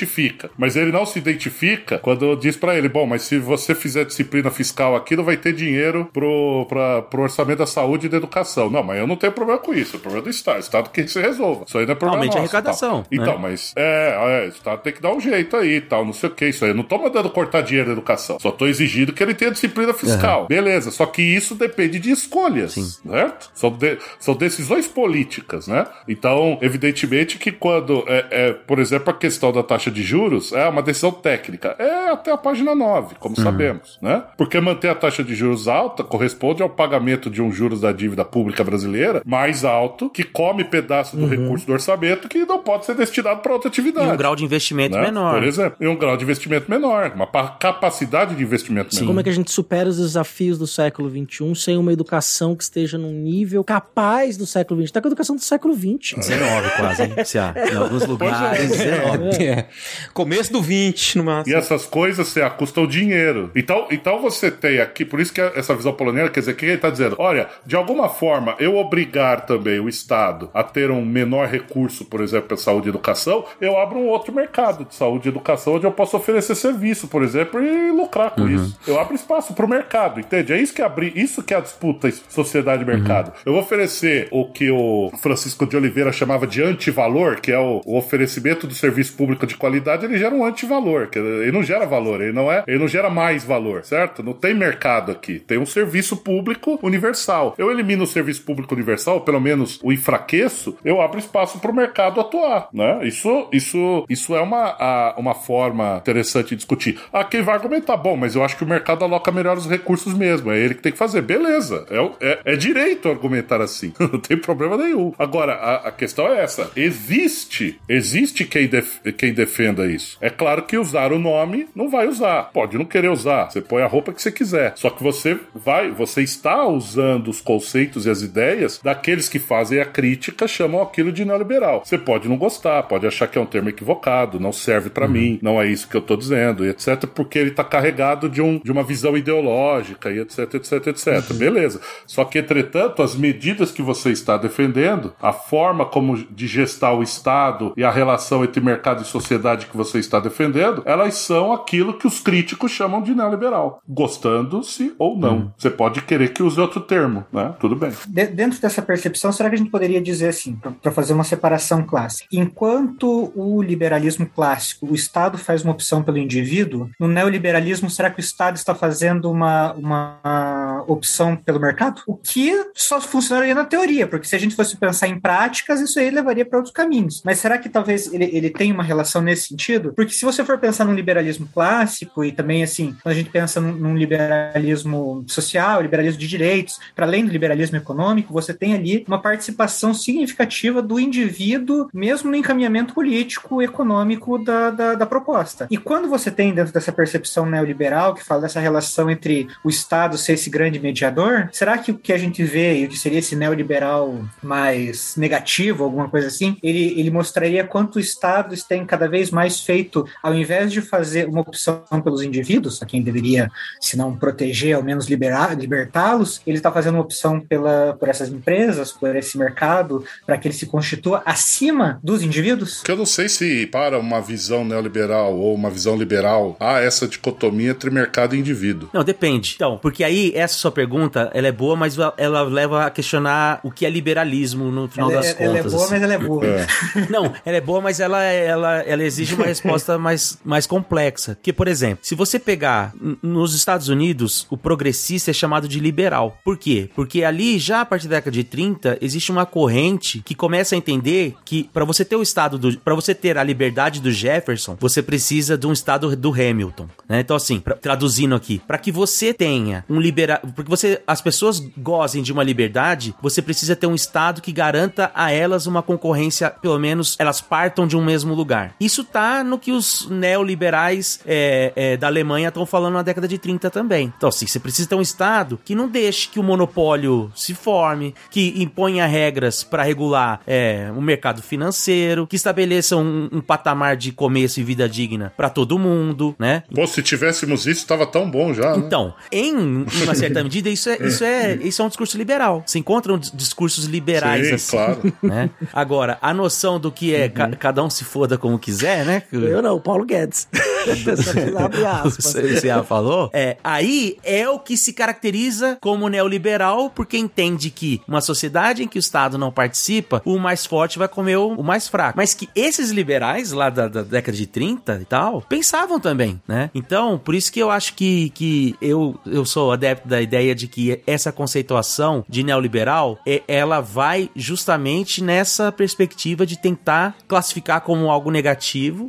Mas ele não se identifica quando diz pra ele: bom, mas se você fizer disciplina fiscal aqui, não vai ter dinheiro pro, pra, pro orçamento da saúde e da educação. Não, mas eu não tenho problema com isso. É problema do Estado. O Estado que se resolva. Isso aí não é problema Aumente a arrecadação, tal. Então, né? mas é, é, o Estado tem que dar um jeito aí e tal, não sei o que. Isso aí. Eu não tô mandando cortar dinheiro da educação. Só tô exigindo que ele tenha disciplina fiscal. Beleza. Só que isso depende de escolhas. Certo? São, de- são decisões políticas, né? Então, evidentemente que quando, é, é, por exemplo, a questão da taxa de juros é uma decisão técnica. É até a página 9, como sabemos, né? Porque manter a taxa de juros alta corresponde ao pagamento de um juros da dívida pública brasileira mais alto, que come pedaço do recurso do orçamento que não pode ser destinado para outra atividade. E um grau de investimento né? menor. Por exemplo, e um grau de investimento menor, uma pa- capacidade de investimento menor. Como é que a gente supera os desafios do século XXI sem uma educação que esteja num nível capaz do século XX? Tá com a educação do século XX. 19 quase, hein? Se há, em alguns lugares, é. 19. É. Começo do 20, no máximo. E essas coisas se custam dinheiro. Então, então você tem aqui, por isso que essa visão poloniana, quer dizer, o que ele está dizendo? Olha, de alguma forma, eu obrigar também o Estado a ter um menor recurso, por exemplo, para saúde e educação, eu abro um outro mercado de saúde e educação onde eu posso oferecer serviço, por exemplo, e lucrar com isso. Eu abro espaço para o mercado, entende? É isso que é abrir, isso que é a disputa sociedade e mercado. Eu vou oferecer o que o Francisco de Oliveira chamava de antivalor, que é o, o oferecimento do serviço público de qualidade, ele gera um antivalor, ele não gera valor, ele não é, ele não gera mais valor, certo? Não tem mercado aqui, tem um serviço público universal. Eu elimino o serviço público universal, pelo menos o enfraqueço, eu abro espaço para o mercado atuar, né? Isso, isso, isso é uma, a- uma forma interessante de discutir. Ah, quem vai argumentar, bom, mas eu acho que o mercado aloca melhor os recursos mesmo, é ele que tem que fazer. Beleza, é, é, é direito argumentar assim, não tem problema nenhum. Agora, a, a questão é essa: existe, existe quem, def- quem defenda isso. É claro que usar o nome não vai usar, pode não querer usar, você põe a roupa que você quiser. Só que você vai, você está usando os conceitos e as ideias daqueles que fazem a crítica, chamam aquilo de neoliberal. Você pode não gostar, pode achar que é um termo equivocado, não serve pra mim, não é isso que eu tô dizendo, etc, porque ele tá carregado de, um, de uma visão ideológica e etc, etc, etc. Beleza. Só que, entretanto, as medidas que você está defendendo, a forma como de gestar o Estado e a relação entre mercado e sociedade que você está defendendo, elas são aquilo que os críticos chamam de neoliberal. Gostando-se ou não. Você pode querer que use outro termo, né? Tudo bem. De- dentro dessa percepção, será que a gente poderia dizer assim, para fazer uma separação clássica? Enquanto o liberalismo clássico, o Estado faz uma opção pelo indivíduo, no neoliberalismo, será que o Estado está fazendo uma, uma opção pelo mercado? O que só funcionaria na teoria, porque se a gente fosse pensar em práticas, isso aí levaria para outros caminhos. Mas será que talvez ele, ele tenha uma relação nesse sentido? Porque se você for pensar num liberalismo clássico e também assim, quando a gente pensa num, liberalismo social, liberalismo de direitos, para além do liberalismo econômico, você tem ali uma participação significativa do indivíduo, mesmo no encaminhamento político, econômico da, da, da proposta. E quando você tem dentro dessa percepção neoliberal, que fala dessa relação entre o Estado ser esse grande mediador, será que o que a gente vê e o que seria esse neoliberal mais negativo, alguma coisa assim, ele, ele mostraria quanto o Estado tem cada vez mais feito, ao invés de fazer uma opção pelos indivíduos, a quem deveria, se não proteger, ao menos liberar, libertá-los, ele está fazendo uma opção pela, por essas empresas, por esse mercado, para que ele se constitua acima dos indivíduos? Que eu não sei se para uma visão neoliberal ou uma visão liberal há essa dicotomia entre mercado e indivíduo. Não, depende. Então, porque aí essa sua pergunta, ela é boa, mas ela leva a questionar o que é liberalismo no final Ela, das é- contas. ela é boa, assim. mas ela é burra. Não, ela é boa, mas ela, ela, ela exige uma resposta mais, mais complexa. Que, por exemplo, se você pegar nos Estados Unidos, o progressista é chamado de liberal. Por quê? Porque ali, já a partir da década de 30, existe uma corrente que começa a entender que para você ter o estado do. para você ter a liberdade do Jefferson, você precisa de um estado do Hamilton. né? Então, assim, pra- traduzindo aqui, para que você tenha um liberal. Porque você, as pessoas gozem de uma liberdade, você precisa ter um estado que garanta a elas uma concorrência, pelo menos elas partam de um mesmo lugar. Isso tá no que os neoliberais é, é, da Alemanha estão falando na década de 30 também. Então, assim, você precisa ter um estado que não deixe que o monopólio se forme, que imponha regras para regular é, o mercado financeiro, que estabeleça um, um patamar de começo e vida digna para todo mundo, né? Pô, se tivéssemos isso, tava tão bom já. né? Então, em uma certa medida, isso é, isso é, isso é um discurso liberal. Se encontram dis- discursos liberais Sim, assim. claro. Né? Agora, a noção do que é ca- cada um se foda como quiser quiser, né? Eu não, o Paulo Guedes. Aspas. Você já falou? É, aí é o que se caracteriza como neoliberal, porque entende que uma sociedade em que o Estado não participa, o mais forte vai comer o, o mais fraco. Mas que esses liberais lá da, da, década de 30 e tal, pensavam também, né? Então, por isso que eu acho que, que eu, eu sou adepto da ideia de que essa conceituação de neoliberal, é, ela vai justamente nessa perspectiva de tentar classificar como algo negativo,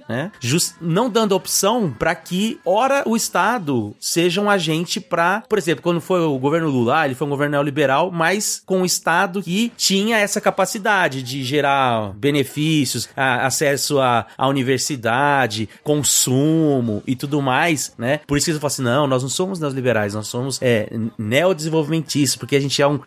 né? Just, não dando opção para que, ora, o Estado seja um agente para, por exemplo, quando foi o governo Lula, ele foi um governo neoliberal, mas com um Estado que tinha essa capacidade de gerar benefícios, a, acesso à, universidade, consumo e tudo mais, né? Por isso que eles falam assim, não, nós não somos neoliberais, nós somos é, neodesenvolvimentistas, porque a gente é um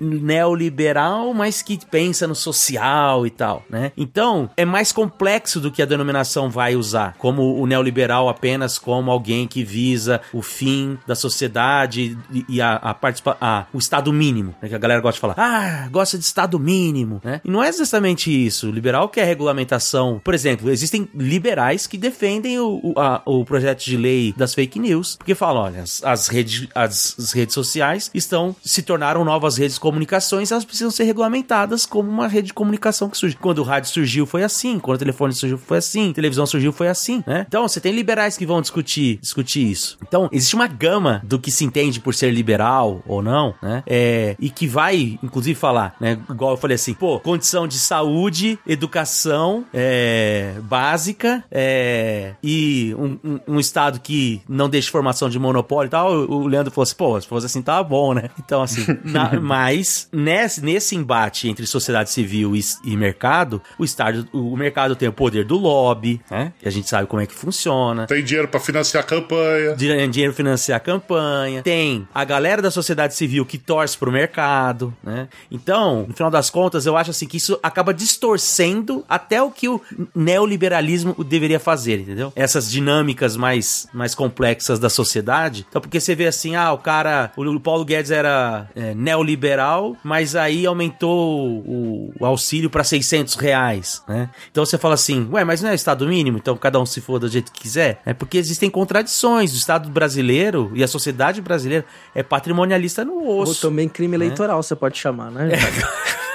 neoliberal, mas que pensa no social e tal, né? Então, é mais complexo do que a denominação vai usar, como o neoliberal apenas como alguém que visa o fim da sociedade e, a, a, participa a o estado mínimo, né? que a galera gosta de falar, ah, gosta de estado mínimo, né? E não é exatamente isso. O liberal quer regulamentação. Por exemplo, existem liberais que defendem o, o, a, o projeto de lei das fake news, porque falam, olha, as, as, redes, as, as redes sociais estão se tornaram novas redes de comunicações, elas precisam ser regulamentadas como uma rede de comunicação que surge. Quando o rádio surgiu foi assim, quando o telefone surgiu foi assim, televisão surgiu foi assim, né? Então, você tem liberais que vão discutir, discutir isso. Então, existe uma gama do que se entende por ser liberal ou não, né? É, e que vai, inclusive, falar, né? Igual eu falei assim, pô, condição de saúde, educação é, básica é, e um, um, um, estado que não deixe formação de monopólio e tal. O Leandro falou assim, pô, se fosse assim, tá bom, né? Então, assim, na, mas nesse, nesse embate entre sociedade civil e, e mercado, o estado, o mercado tem o poder do lobby, né? Que a gente sabe como é que funciona. Tem dinheiro para financiar a campanha. Dinheiro pra financiar a campanha. Tem a galera da sociedade civil que torce pro mercado, né? Então, no final das contas, eu acho assim que isso acaba distorcendo até o que o neoliberalismo deveria fazer, entendeu? Essas dinâmicas mais, mais complexas da sociedade. Então, porque você vê assim, ah, o cara, o Paulo Guedes era é, neoliberal, mas aí aumentou o, o auxílio para 600 reais, né? Então você fala assim, ué, mas não é Estado mínimo, então cada um se for do jeito que quiser? É porque existem contradições. O Estado brasileiro e a sociedade brasileira é patrimonialista no osso. Ou também crime né? eleitoral, você pode chamar, né? É.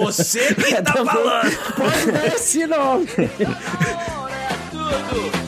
Você que tá falando. Pode dar esse nome. Vamos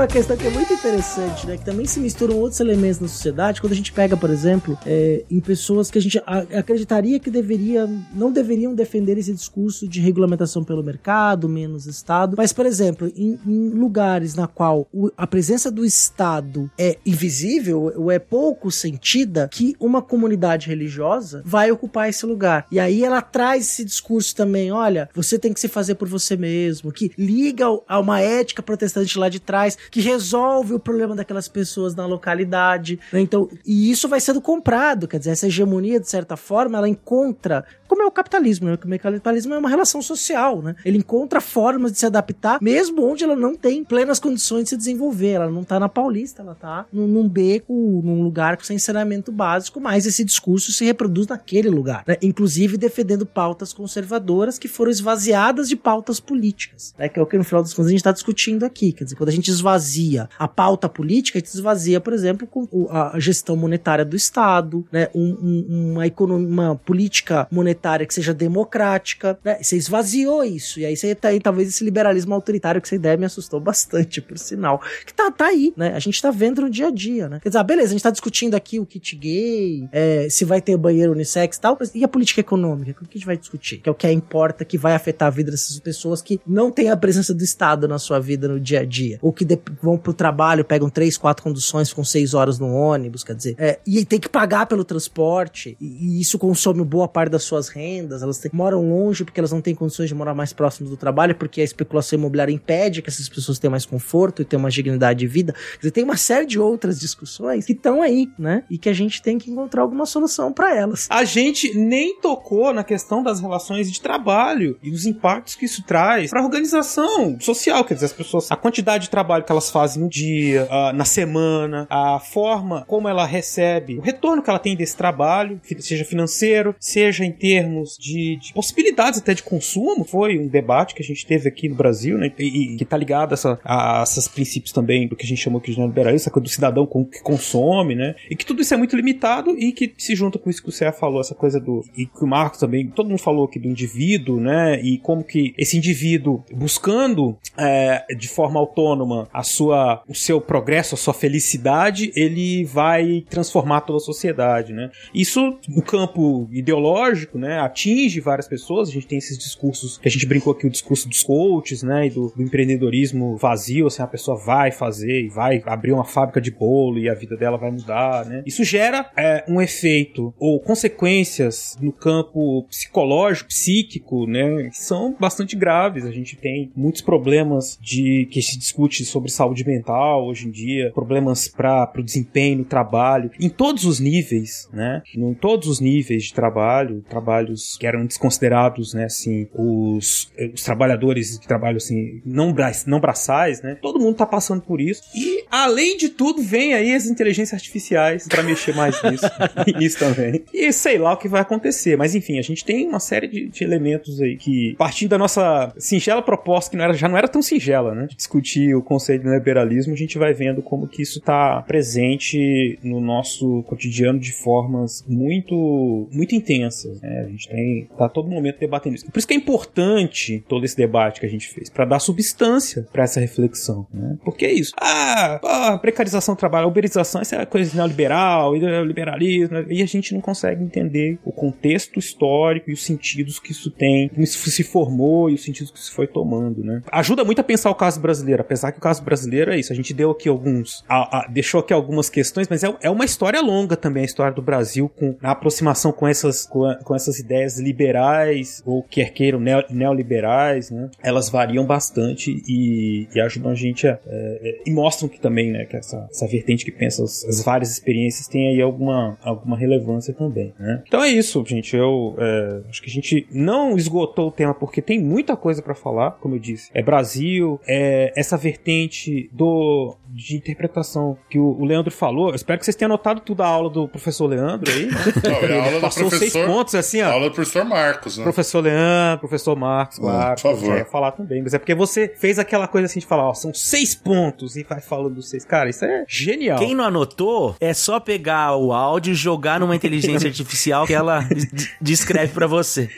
uma questão que é muito interessante, né? Que também se misturam outros elementos na sociedade. Quando a gente pega, por exemplo, é, em pessoas que a gente acreditaria que deveria, não deveriam defender esse discurso de regulamentação pelo mercado, menos Estado. Mas, por exemplo, em, em lugares na qual o- a presença do Estado é invisível ou é pouco sentida, que uma comunidade religiosa vai ocupar esse lugar. E aí ela traz esse discurso também, olha, você tem que se fazer por você mesmo, que liga a uma ética protestante lá de trás, que resolve o problema daquelas pessoas na localidade, né? Então, e isso vai sendo comprado, quer dizer, essa hegemonia, de certa forma, ela encontra, como é o capitalismo, né? Como é o capitalismo é uma relação social, né? Ele encontra formas de se adaptar, mesmo onde ela não tem plenas condições de se desenvolver, ela não tá na Paulista, ela tá num, num beco, num lugar sem saneamento básico, mas esse discurso se reproduz naquele lugar, né? Inclusive defendendo pautas conservadoras que foram esvaziadas de pautas políticas, né? Que é o que no final das contas a gente está discutindo aqui, quer dizer, quando a gente esvazia a pauta política, a gente esvazia, por exemplo, com a gestão monetária do Estado, né? Um- um- uma economia, uma política monetária igualitária, que seja democrática, né? Você esvaziou isso. E aí você tá aí, talvez, esse liberalismo autoritário que essa ideia me assustou bastante, por sinal. Que tá, tá aí, né? A gente tá vendo no dia a dia, né? Quer dizer, ah, beleza, a gente tá discutindo aqui o kit gay, é, se vai ter banheiro unissex e tal, mas e a política econômica? O que a gente vai discutir? Que é o que importa, que vai afetar a vida dessas pessoas que não têm a presença do Estado na sua vida no dia a dia. Ou que vão pro trabalho, pegam três, quatro conduções, ficam seis horas no ônibus, quer dizer. é, e tem que pagar pelo transporte, e, e isso consome boa parte das suas rendas. Elas moram longe porque elas não têm condições de morar mais próximo do trabalho, porque a especulação imobiliária impede que essas pessoas tenham mais conforto e tenham mais dignidade de vida. Quer dizer, tem uma série de outras discussões que estão aí, né? E que a gente tem que encontrar alguma solução para elas. A gente nem tocou na questão das relações de trabalho e os impactos que isso traz para a organização social, quer dizer, as pessoas, a quantidade de trabalho que elas fazem no dia, ah, na semana, a forma como ela recebe, o retorno que ela tem desse trabalho, seja financeiro, seja em termos de, de possibilidades até de consumo. Foi um debate que a gente teve aqui no Brasil, né? E, e que tá ligado a, essa, a esses princípios também do que a gente chamou aqui de neoliberalismo, essa coisa do cidadão com- que consome, né? E que tudo isso é muito limitado e que se junta com isso que o Cé falou, essa coisa do. E que o Marcos também, todo mundo falou aqui do indivíduo, né? E como que esse indivíduo buscando é, de forma autônoma a sua, o seu progresso, a sua felicidade, ele vai transformar toda a sociedade, né? Isso no campo ideológico, né? Atinge várias pessoas. A gente tem esses discursos que a gente brincou aqui, o discurso dos coaches, né? E do, do empreendedorismo vazio, assim, a pessoa vai fazer e vai abrir uma fábrica de bolo e a vida dela vai mudar, né? Isso gera é, um efeito ou consequências no campo psicológico, psíquico, né? Que são bastante graves. A gente tem muitos problemas de que se discute sobre saúde mental hoje em dia, problemas para o desempenho trabalho, em todos os níveis, né? Em todos os níveis de trabalho, trabalhos que eram desconsiderados, né? Assim, os, os trabalhadores que trabalham assim, não, bra não braçais, né? Todo mundo tá passando por isso. E, além de tudo, vem aí as inteligências artificiais para mexer mais nisso. nisso também. E sei lá o que vai acontecer. Mas enfim, a gente tem uma série de, de elementos aí que, partindo da nossa singela proposta, que não era, já não era tão singela, né? De discutir o conceito do liberalismo, a gente vai vendo como que isso tá presente no nosso cotidiano de formas muito, muito intensas. Né? A gente tem, tá todo momento debatendo isso. Por isso que é importante todo esse debate que a gente fez, para dar substância para essa reflexão. Né? Porque é isso. Ah, precarização do trabalho, uberização, essa é coisa neoliberal, neoliberalismo, e a gente não consegue entender o contexto histórico e os sentidos que isso tem, como isso se formou e os sentidos que isso foi tomando, né? Ajuda muito a pensar o caso brasileiro, apesar que o caso brasileiro é isso. A gente deu aqui alguns, a- a- deixou aqui algumas questões, mas é, é uma história longa também a história do Brasil com a aproximação com essas com, com essas ideias liberais ou quer queiram neo- neoliberais, né? Elas variam bastante e, e ajudam a gente a, é, é, e mostram que também, né, que essa, essa vertente que pensa as, as várias experiências tem aí alguma, alguma relevância também, né? Então é isso, gente. Eu é, acho que a gente não esgotou o tema porque tem muita coisa pra falar, como eu disse. É Brasil, é essa vertente do de interpretação que o, o Leandro falou. Eu espero que vocês tenham anotado tudo a aula do professor Leandro aí. né? Não, é a aula do Passou seis professor- pontos assim, ó. A aula do professor Marcos, né? Professor Leandro, professor Marcos, claro. por favor. Eu ia falar também. Mas é porque você fez aquela coisa assim de falar, ó, são seis pontos e vai falando dos seis. Cara, isso é genial. Quem não anotou, é só pegar o áudio e jogar numa inteligência artificial que ela descreve pra você.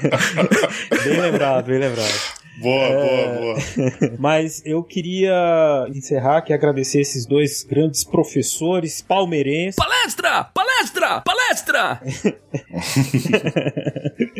bem lembrado, bem lembrado. Boa, É, boa, boa. Mas eu queria encerrar aqui agradecer esses dois grandes professores palmeirenses. Palestra! Palestra! Palestra!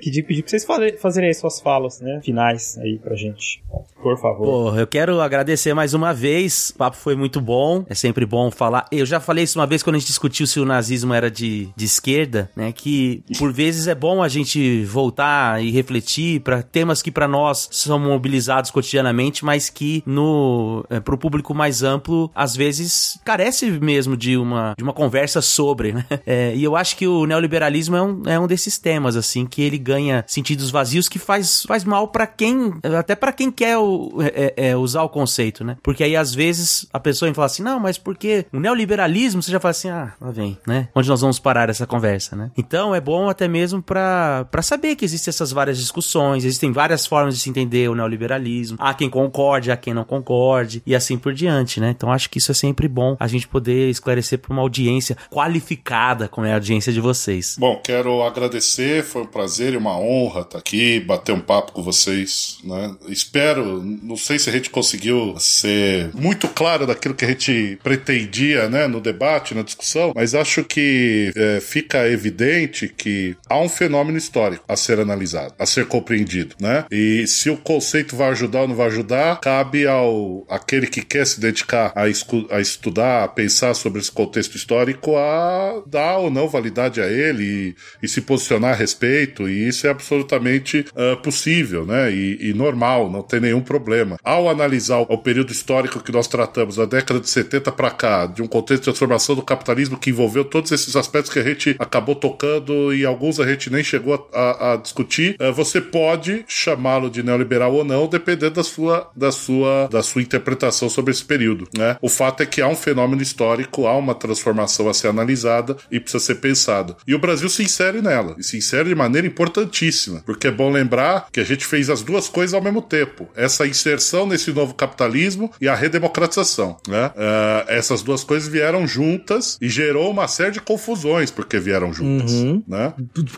que pedir pra vocês fazerem aí suas falas, né? Finais aí pra gente. Por favor. Pô, eu quero agradecer mais uma vez. O papo foi muito bom. É sempre bom falar. Eu já falei isso uma vez quando a gente discutiu se o nazismo era de, de esquerda, né? Que por vezes é bom a gente voltar e refletir para temas que para nós são mobilizados cotidianamente, mas que no é, pro público mais amplo às vezes carece mesmo de uma de uma conversa sobre, né? É, e eu acho que o neoliberalismo é um, é um desses temas assim que ele ganha sentidos vazios que faz faz mal para quem até para quem quer o- é- é- usar o conceito, né? Porque aí às vezes a pessoa fala assim, não, mas porque o neoliberalismo, você já fala assim, ah, lá vem, né? Onde nós vamos parar essa conversa, né? Então é bom até mesmo pra saber que existem essas várias discussões, existem várias formas de se entender o neoliberalismo. Há quem concorde, há quem não concorde, e assim por diante, né? Então acho que isso é sempre bom a gente poder esclarecer para uma audiência qualificada, como é a audiência de vocês. Bom, quero agradecer, foi um prazer e uma honra estar aqui, bater um papo com vocês, né? Espero, não sei se a gente conseguiu ser muito claro daquilo que a gente pretendia, né, no debate, na discussão, mas acho que é, fica evidente que há um fenômeno histórico a ser analisado, a ser compreendido, né? E se o conceito vai ajudar ou não vai ajudar, cabe ao aquele que quer se dedicar a, a estudar, a pensar sobre esse contexto histórico, a dar ou não validade a ele e, e se posicionar a respeito, e isso é absolutamente ah, possível, né? E, e normal, não tem nenhum problema. Ao analisar o, o período histórico que nós tratamos, da década de 70 para cá, de um contexto de transformação do capitalismo que envolveu todos esses aspectos que a gente acabou tocando e alguns a gente nem chegou a, a- a discutir, eh, você pode chamá-lo de neoliberal ou não, dependendo da sua, da sua, da sua interpretação sobre esse período, né? O fato é que há um fenômeno histórico, há uma transformação a ser analisada e precisa ser pensado. E o Brasil se insere nela, e se insere de maneira importantíssima, porque é bom lembrar que a gente fez as duas coisas ao mesmo tempo. Essa inserção nesse novo capitalismo e a redemocratização, né? Eh, essas duas coisas vieram juntas e gerou uma série de confusões porque vieram juntas, Uhum. né?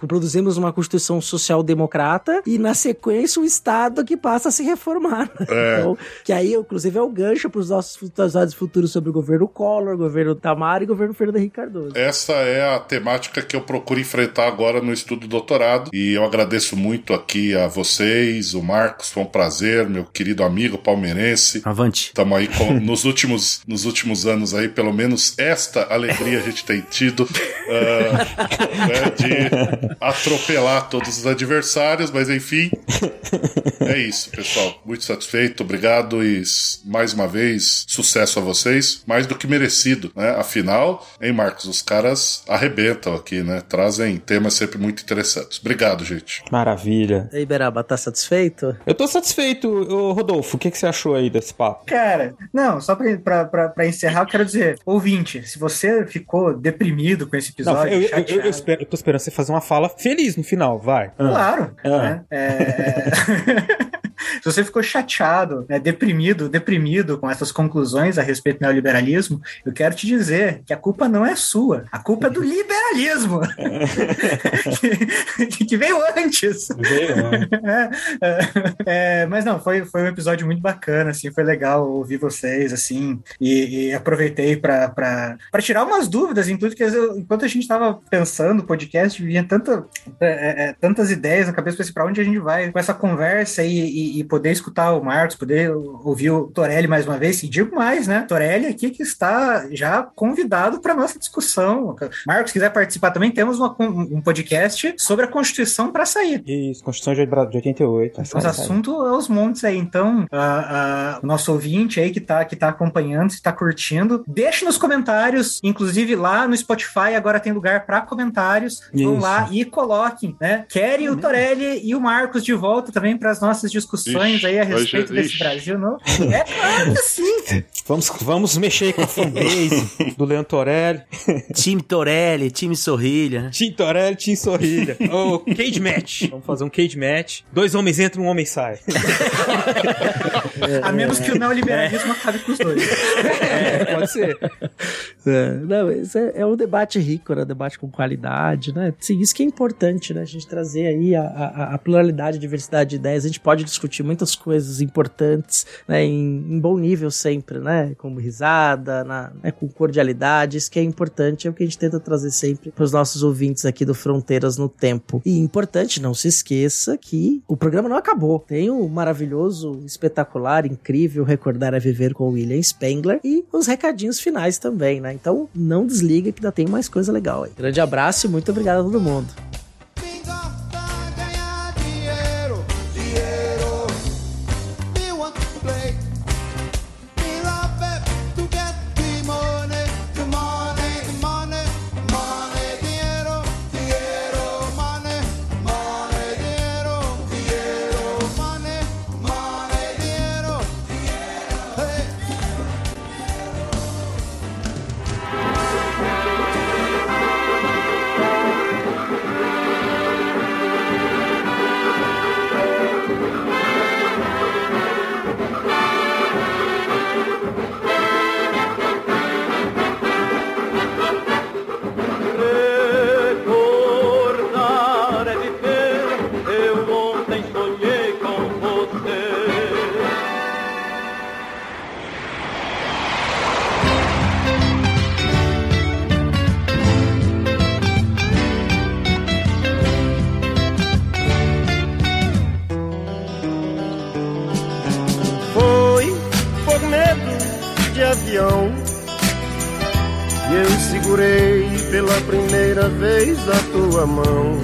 Produzimos uma Constituição social-democrata e, na sequência, o Estado que passa a se reformar. É. Então, que aí, inclusive, é o gancho para os nossos episódios futuros sobre o governo Collor, governo Tamar e governo Fernando Henrique Cardoso. Essa é a temática que eu procuro enfrentar agora no estudo do doutorado. E eu agradeço muito aqui a vocês, o Marcos, foi um prazer, meu querido amigo palmeirense. Avante. Estamos aí com, nos, últimos, nos últimos anos aí, pelo menos esta alegria a gente tem tido ah, né, de atropelar todos os adversários, mas enfim. É isso, pessoal. Muito satisfeito, obrigado e mais uma vez, sucesso a vocês. Mais do que merecido, né? Afinal, hein, Marcos? Os caras arrebentam aqui, né? Trazem temas sempre muito interessantes. Obrigado, gente. Maravilha. E aí, Beraba, tá satisfeito? Eu tô satisfeito. Ô, Rodolfo, o que, que você achou aí desse papo? Cara, não, só pra, pra, pra, pra encerrar, eu quero dizer, ouvinte, se você ficou deprimido com esse Não, episódio, eu, eu, eu, chateado, eu espero- eu tô esperando você fazer uma fala feliz no final, vai. Claro. Ah. Né? É- Se você ficou chateado, né, deprimido, deprimido com essas conclusões a respeito do neoliberalismo, eu quero te dizer que a culpa não é sua, a culpa é do liberalismo, que, que veio antes. É, é, é, mas não, foi, foi um episódio muito bacana, assim, foi legal ouvir vocês, assim, e, e aproveitei para tirar umas dúvidas tudo que eu- enquanto a gente estava pensando o podcast, vinha tanta, é, é, tantas ideias na cabeça, para onde a gente vai com essa conversa e, e- e poder escutar o Marcos, poder ouvir o Torelli mais uma vez, e digo mais, né? Torelli aqui que está já convidado para nossa discussão. Marcos, se quiser participar também, temos uma um podcast sobre a Constituição para sair. Isso, Constituição de 88. Os assuntos é os montes aí. Então, o nosso ouvinte aí que tá, que tá acompanhando, que tá curtindo, deixe nos comentários, inclusive lá no Spotify agora tem lugar para comentários. Vão lá e coloquem, né? Querem o Torelli e o Marcos de volta também para as nossas discussões Ixi, aí a hoje- respeito desse ixi. Brasil, não? É claro que sim. Vamos, vamos mexer com a fanbase do Leandro Torelli. Time Torelli, time Sorrilha. Time Torelli, time Sorrilha. Ô, cage match. Vamos fazer um cage match. Dois homens entram, um homem sai. A menos que o neoliberalismo acabe com os dois. É, pode ser. É, não, isso é, é um debate rico, né? Debate com qualidade, né? Sim, isso que é importante, né? A gente trazer aí a, a, a pluralidade, a diversidade de ideias. A gente pode discutir muitas coisas importantes, né? Em, em bom nível sempre, né? Como risada, na, né? com cordialidade. Isso que é importante, é o que a gente tenta trazer sempre para os nossos ouvintes aqui do Fronteiras no Tempo. E importante, não se esqueça que o programa não acabou. Tem o maravilhoso, espetacular, incrível Recordar a Viver com William Spengler e os recadinhos finais também, né? Então não desliga que ainda tem mais coisa legal aí. Grande abraço e muito obrigado a todo mundo. A tua mão.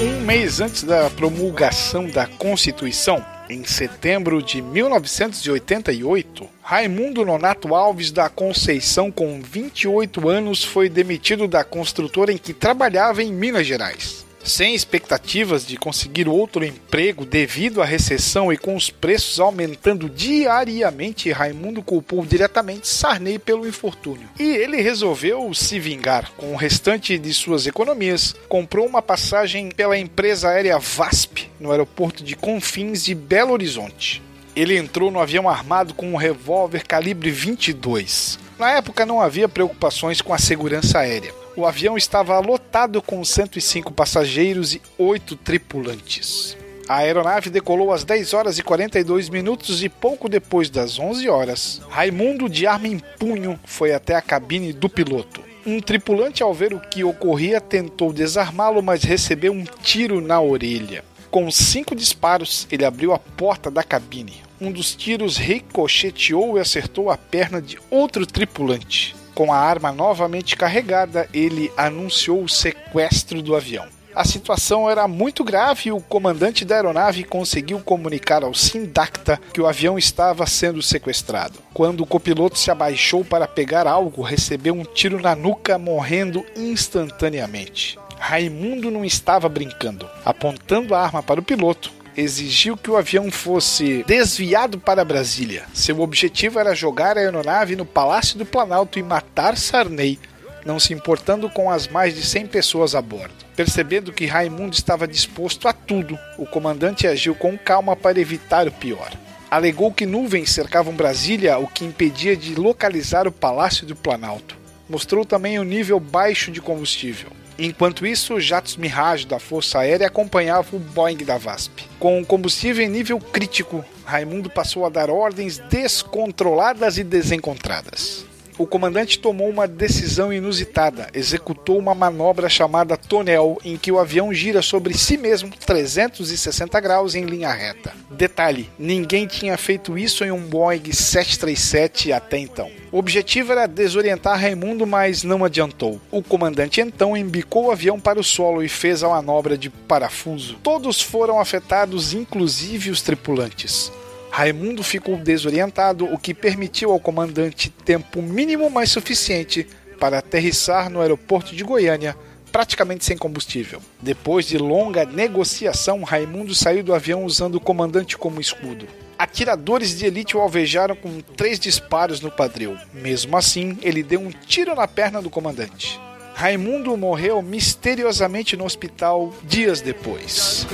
Um mês antes da promulgação da Constituição, em setembro de 1988, Raimundo Nonato Alves da Conceição, com 28 anos, foi demitido da construtora em que trabalhava em Minas Gerais. Sem expectativas de conseguir outro emprego devido à recessão e com os preços aumentando diariamente, Raimundo culpou diretamente Sarney pelo infortúnio. E ele resolveu se vingar. Com o restante de suas economias, comprou uma passagem pela empresa aérea VASP no aeroporto de Confins de Belo Horizonte. Ele entrou no avião armado com um revólver calibre 22. Na época não havia preocupações com a segurança aérea. O avião estava lotado com 105 passageiros e 8 tripulantes. A aeronave decolou às 10 horas e 42 minutos e pouco depois das 11 horas, Raimundo de arma em punho foi até a cabine do piloto. Um tripulante, ao ver o que ocorria, tentou desarmá-lo, mas recebeu um tiro na orelha. Com cinco disparos, ele abriu a porta da cabine. Um dos tiros ricocheteou e acertou a perna de outro tripulante. Com a arma novamente carregada, ele anunciou o sequestro do avião. A situação era muito grave e o comandante da aeronave conseguiu comunicar ao Sindacta que o avião estava sendo sequestrado. Quando o copiloto se abaixou para pegar algo, recebeu um tiro na nuca, morrendo instantaneamente. Raimundo não estava brincando. Apontando a arma para o piloto, exigiu que o avião fosse desviado para Brasília. Seu objetivo era jogar a aeronave no Palácio do Planalto e matar Sarney, não se importando com as mais de 100 pessoas a bordo. Percebendo que Raimundo estava disposto a tudo, o comandante agiu com calma para evitar o pior. Alegou que nuvens cercavam Brasília, o que impedia de localizar o Palácio do Planalto. Mostrou também o nível baixo de combustível. Enquanto isso, jatos Mirage da Força Aérea acompanhavam o Boeing da VASP. Com combustível em nível crítico, Raimundo passou a dar ordens descontroladas e desencontradas. O comandante tomou uma decisão inusitada, executou uma manobra chamada tonel, em que o avião gira sobre si mesmo 360 graus em linha reta. Detalhe: ninguém tinha feito isso em um Boeing 737 até então. O objetivo era desorientar Raimundo, mas não adiantou. O comandante então embicou o avião para o solo e fez a manobra de parafuso. Todos foram afetados, inclusive os tripulantes. Raimundo ficou desorientado, o que permitiu ao comandante tempo mínimo mais suficiente para aterrissar no aeroporto de Goiânia, praticamente sem combustível. Depois de longa negociação, Raimundo saiu do avião usando o comandante como escudo. Atiradores de elite o alvejaram com três disparos no padril. Mesmo assim, ele deu um tiro na perna do comandante. Raimundo morreu misteriosamente no hospital dias depois.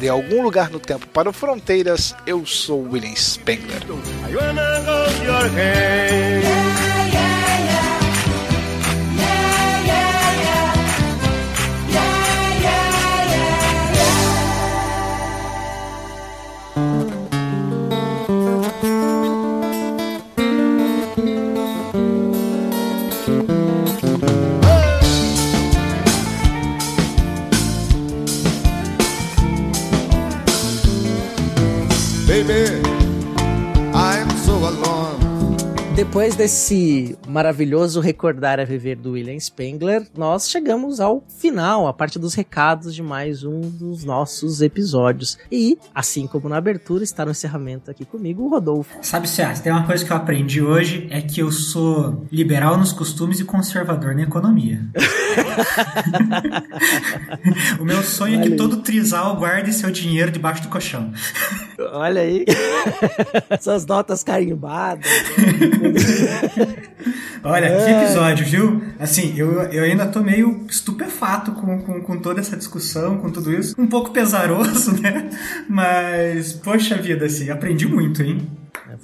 De algum lugar no tempo para o Fronteiras, eu sou William Spengler. Depois desse maravilhoso recordar a viver do William Spengler, nós chegamos ao final, a parte dos recados de mais um dos nossos episódios. E, assim como na abertura, está no encerramento aqui comigo o Rodolfo. Sabe, César, tem uma coisa que eu aprendi hoje, é que eu sou liberal nos costumes e conservador na economia. o meu sonho é que todo trisal guarde seu dinheiro debaixo do colchão. Olha aí, essas notas carimbadas. Olha, que episódio, viu? Assim, eu, eu ainda tô meio estupefato com, com, com toda essa discussão, com tudo isso. Um pouco pesaroso, né? Mas, poxa vida, assim, aprendi muito, hein?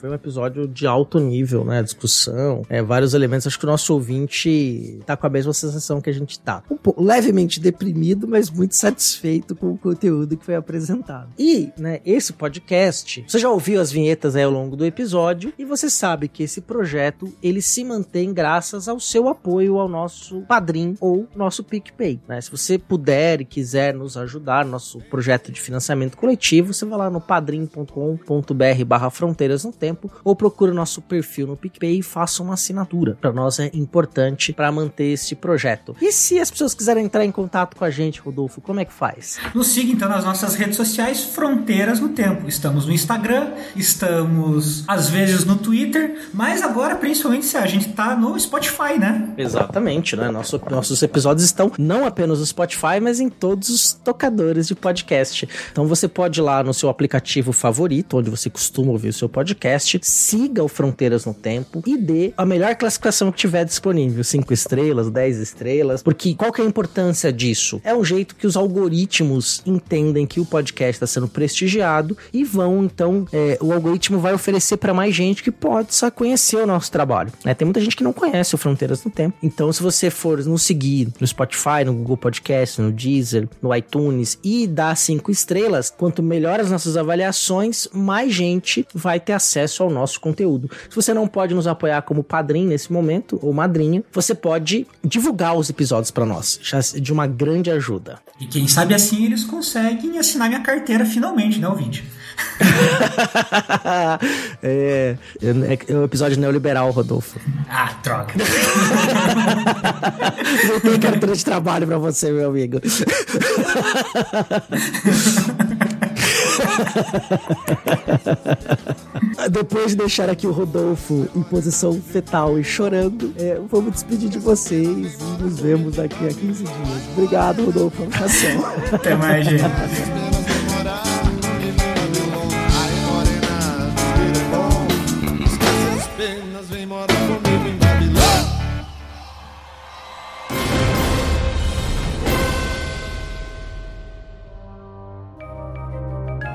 Foi um episódio de alto nível, né? Discussão, é, vários elementos. Acho que o nosso ouvinte tá com a mesma sensação que a gente tá. Um pouco, levemente deprimido, mas muito satisfeito com o conteúdo que foi apresentado. E, né, esse podcast, você já ouviu as vinhetas aí ao longo do episódio e você sabe que esse projeto, ele se mantém graças ao seu apoio ao nosso Padrim ou nosso PicPay, né? Se você puder e quiser nos ajudar no nosso projeto de financiamento coletivo, você vai lá no padrim.com.br barra fronteiras no tempo Tempo ou procure o nosso perfil no PicPay e faça uma assinatura. Para nós é importante para manter este projeto. E se as pessoas quiserem entrar em contato com a gente, Rodolfo, como é que faz? Nos siga então nas nossas redes sociais Fronteiras no Tempo. Estamos no Instagram, estamos às vezes no Twitter, mas agora principalmente a gente tá no Spotify, né? Exatamente, né? Nosso, nossos episódios estão não apenas no Spotify, mas em todos os tocadores de podcast. Então você pode ir lá no seu aplicativo favorito, onde você costuma ouvir o seu podcast, siga o Fronteiras no Tempo e dê a melhor classificação que tiver disponível, 5 estrelas, 10 estrelas, porque qual que é a importância disso? É um jeito que os algoritmos entendem que o podcast está sendo prestigiado e vão, então, é, o algoritmo vai oferecer para mais gente que pode só conhecer o nosso trabalho. né? Tem muita gente que não conhece o Fronteiras no Tempo. Então, se você for nos seguir no Spotify, no Google Podcast, no Deezer, no iTunes e dar cinco estrelas, quanto melhor as nossas avaliações, mais gente vai ter acesso ao nosso conteúdo. Se você não pode nos apoiar como padrinho nesse momento, ou madrinha, você pode divulgar os episódios para nós. É de uma grande ajuda. E quem sabe assim eles conseguem assinar minha carteira finalmente, né, ouvinte? é, é, é o episódio neoliberal, Rodolfo. Ah, droga. Não tem carteira de trabalho pra você, meu amigo. Depois de deixar aqui o Rodolfo em posição fetal e chorando, é, vamos despedir de vocês e nos vemos daqui a 15 dias. Obrigado, Rodolfo. Abração. Até mais, gente.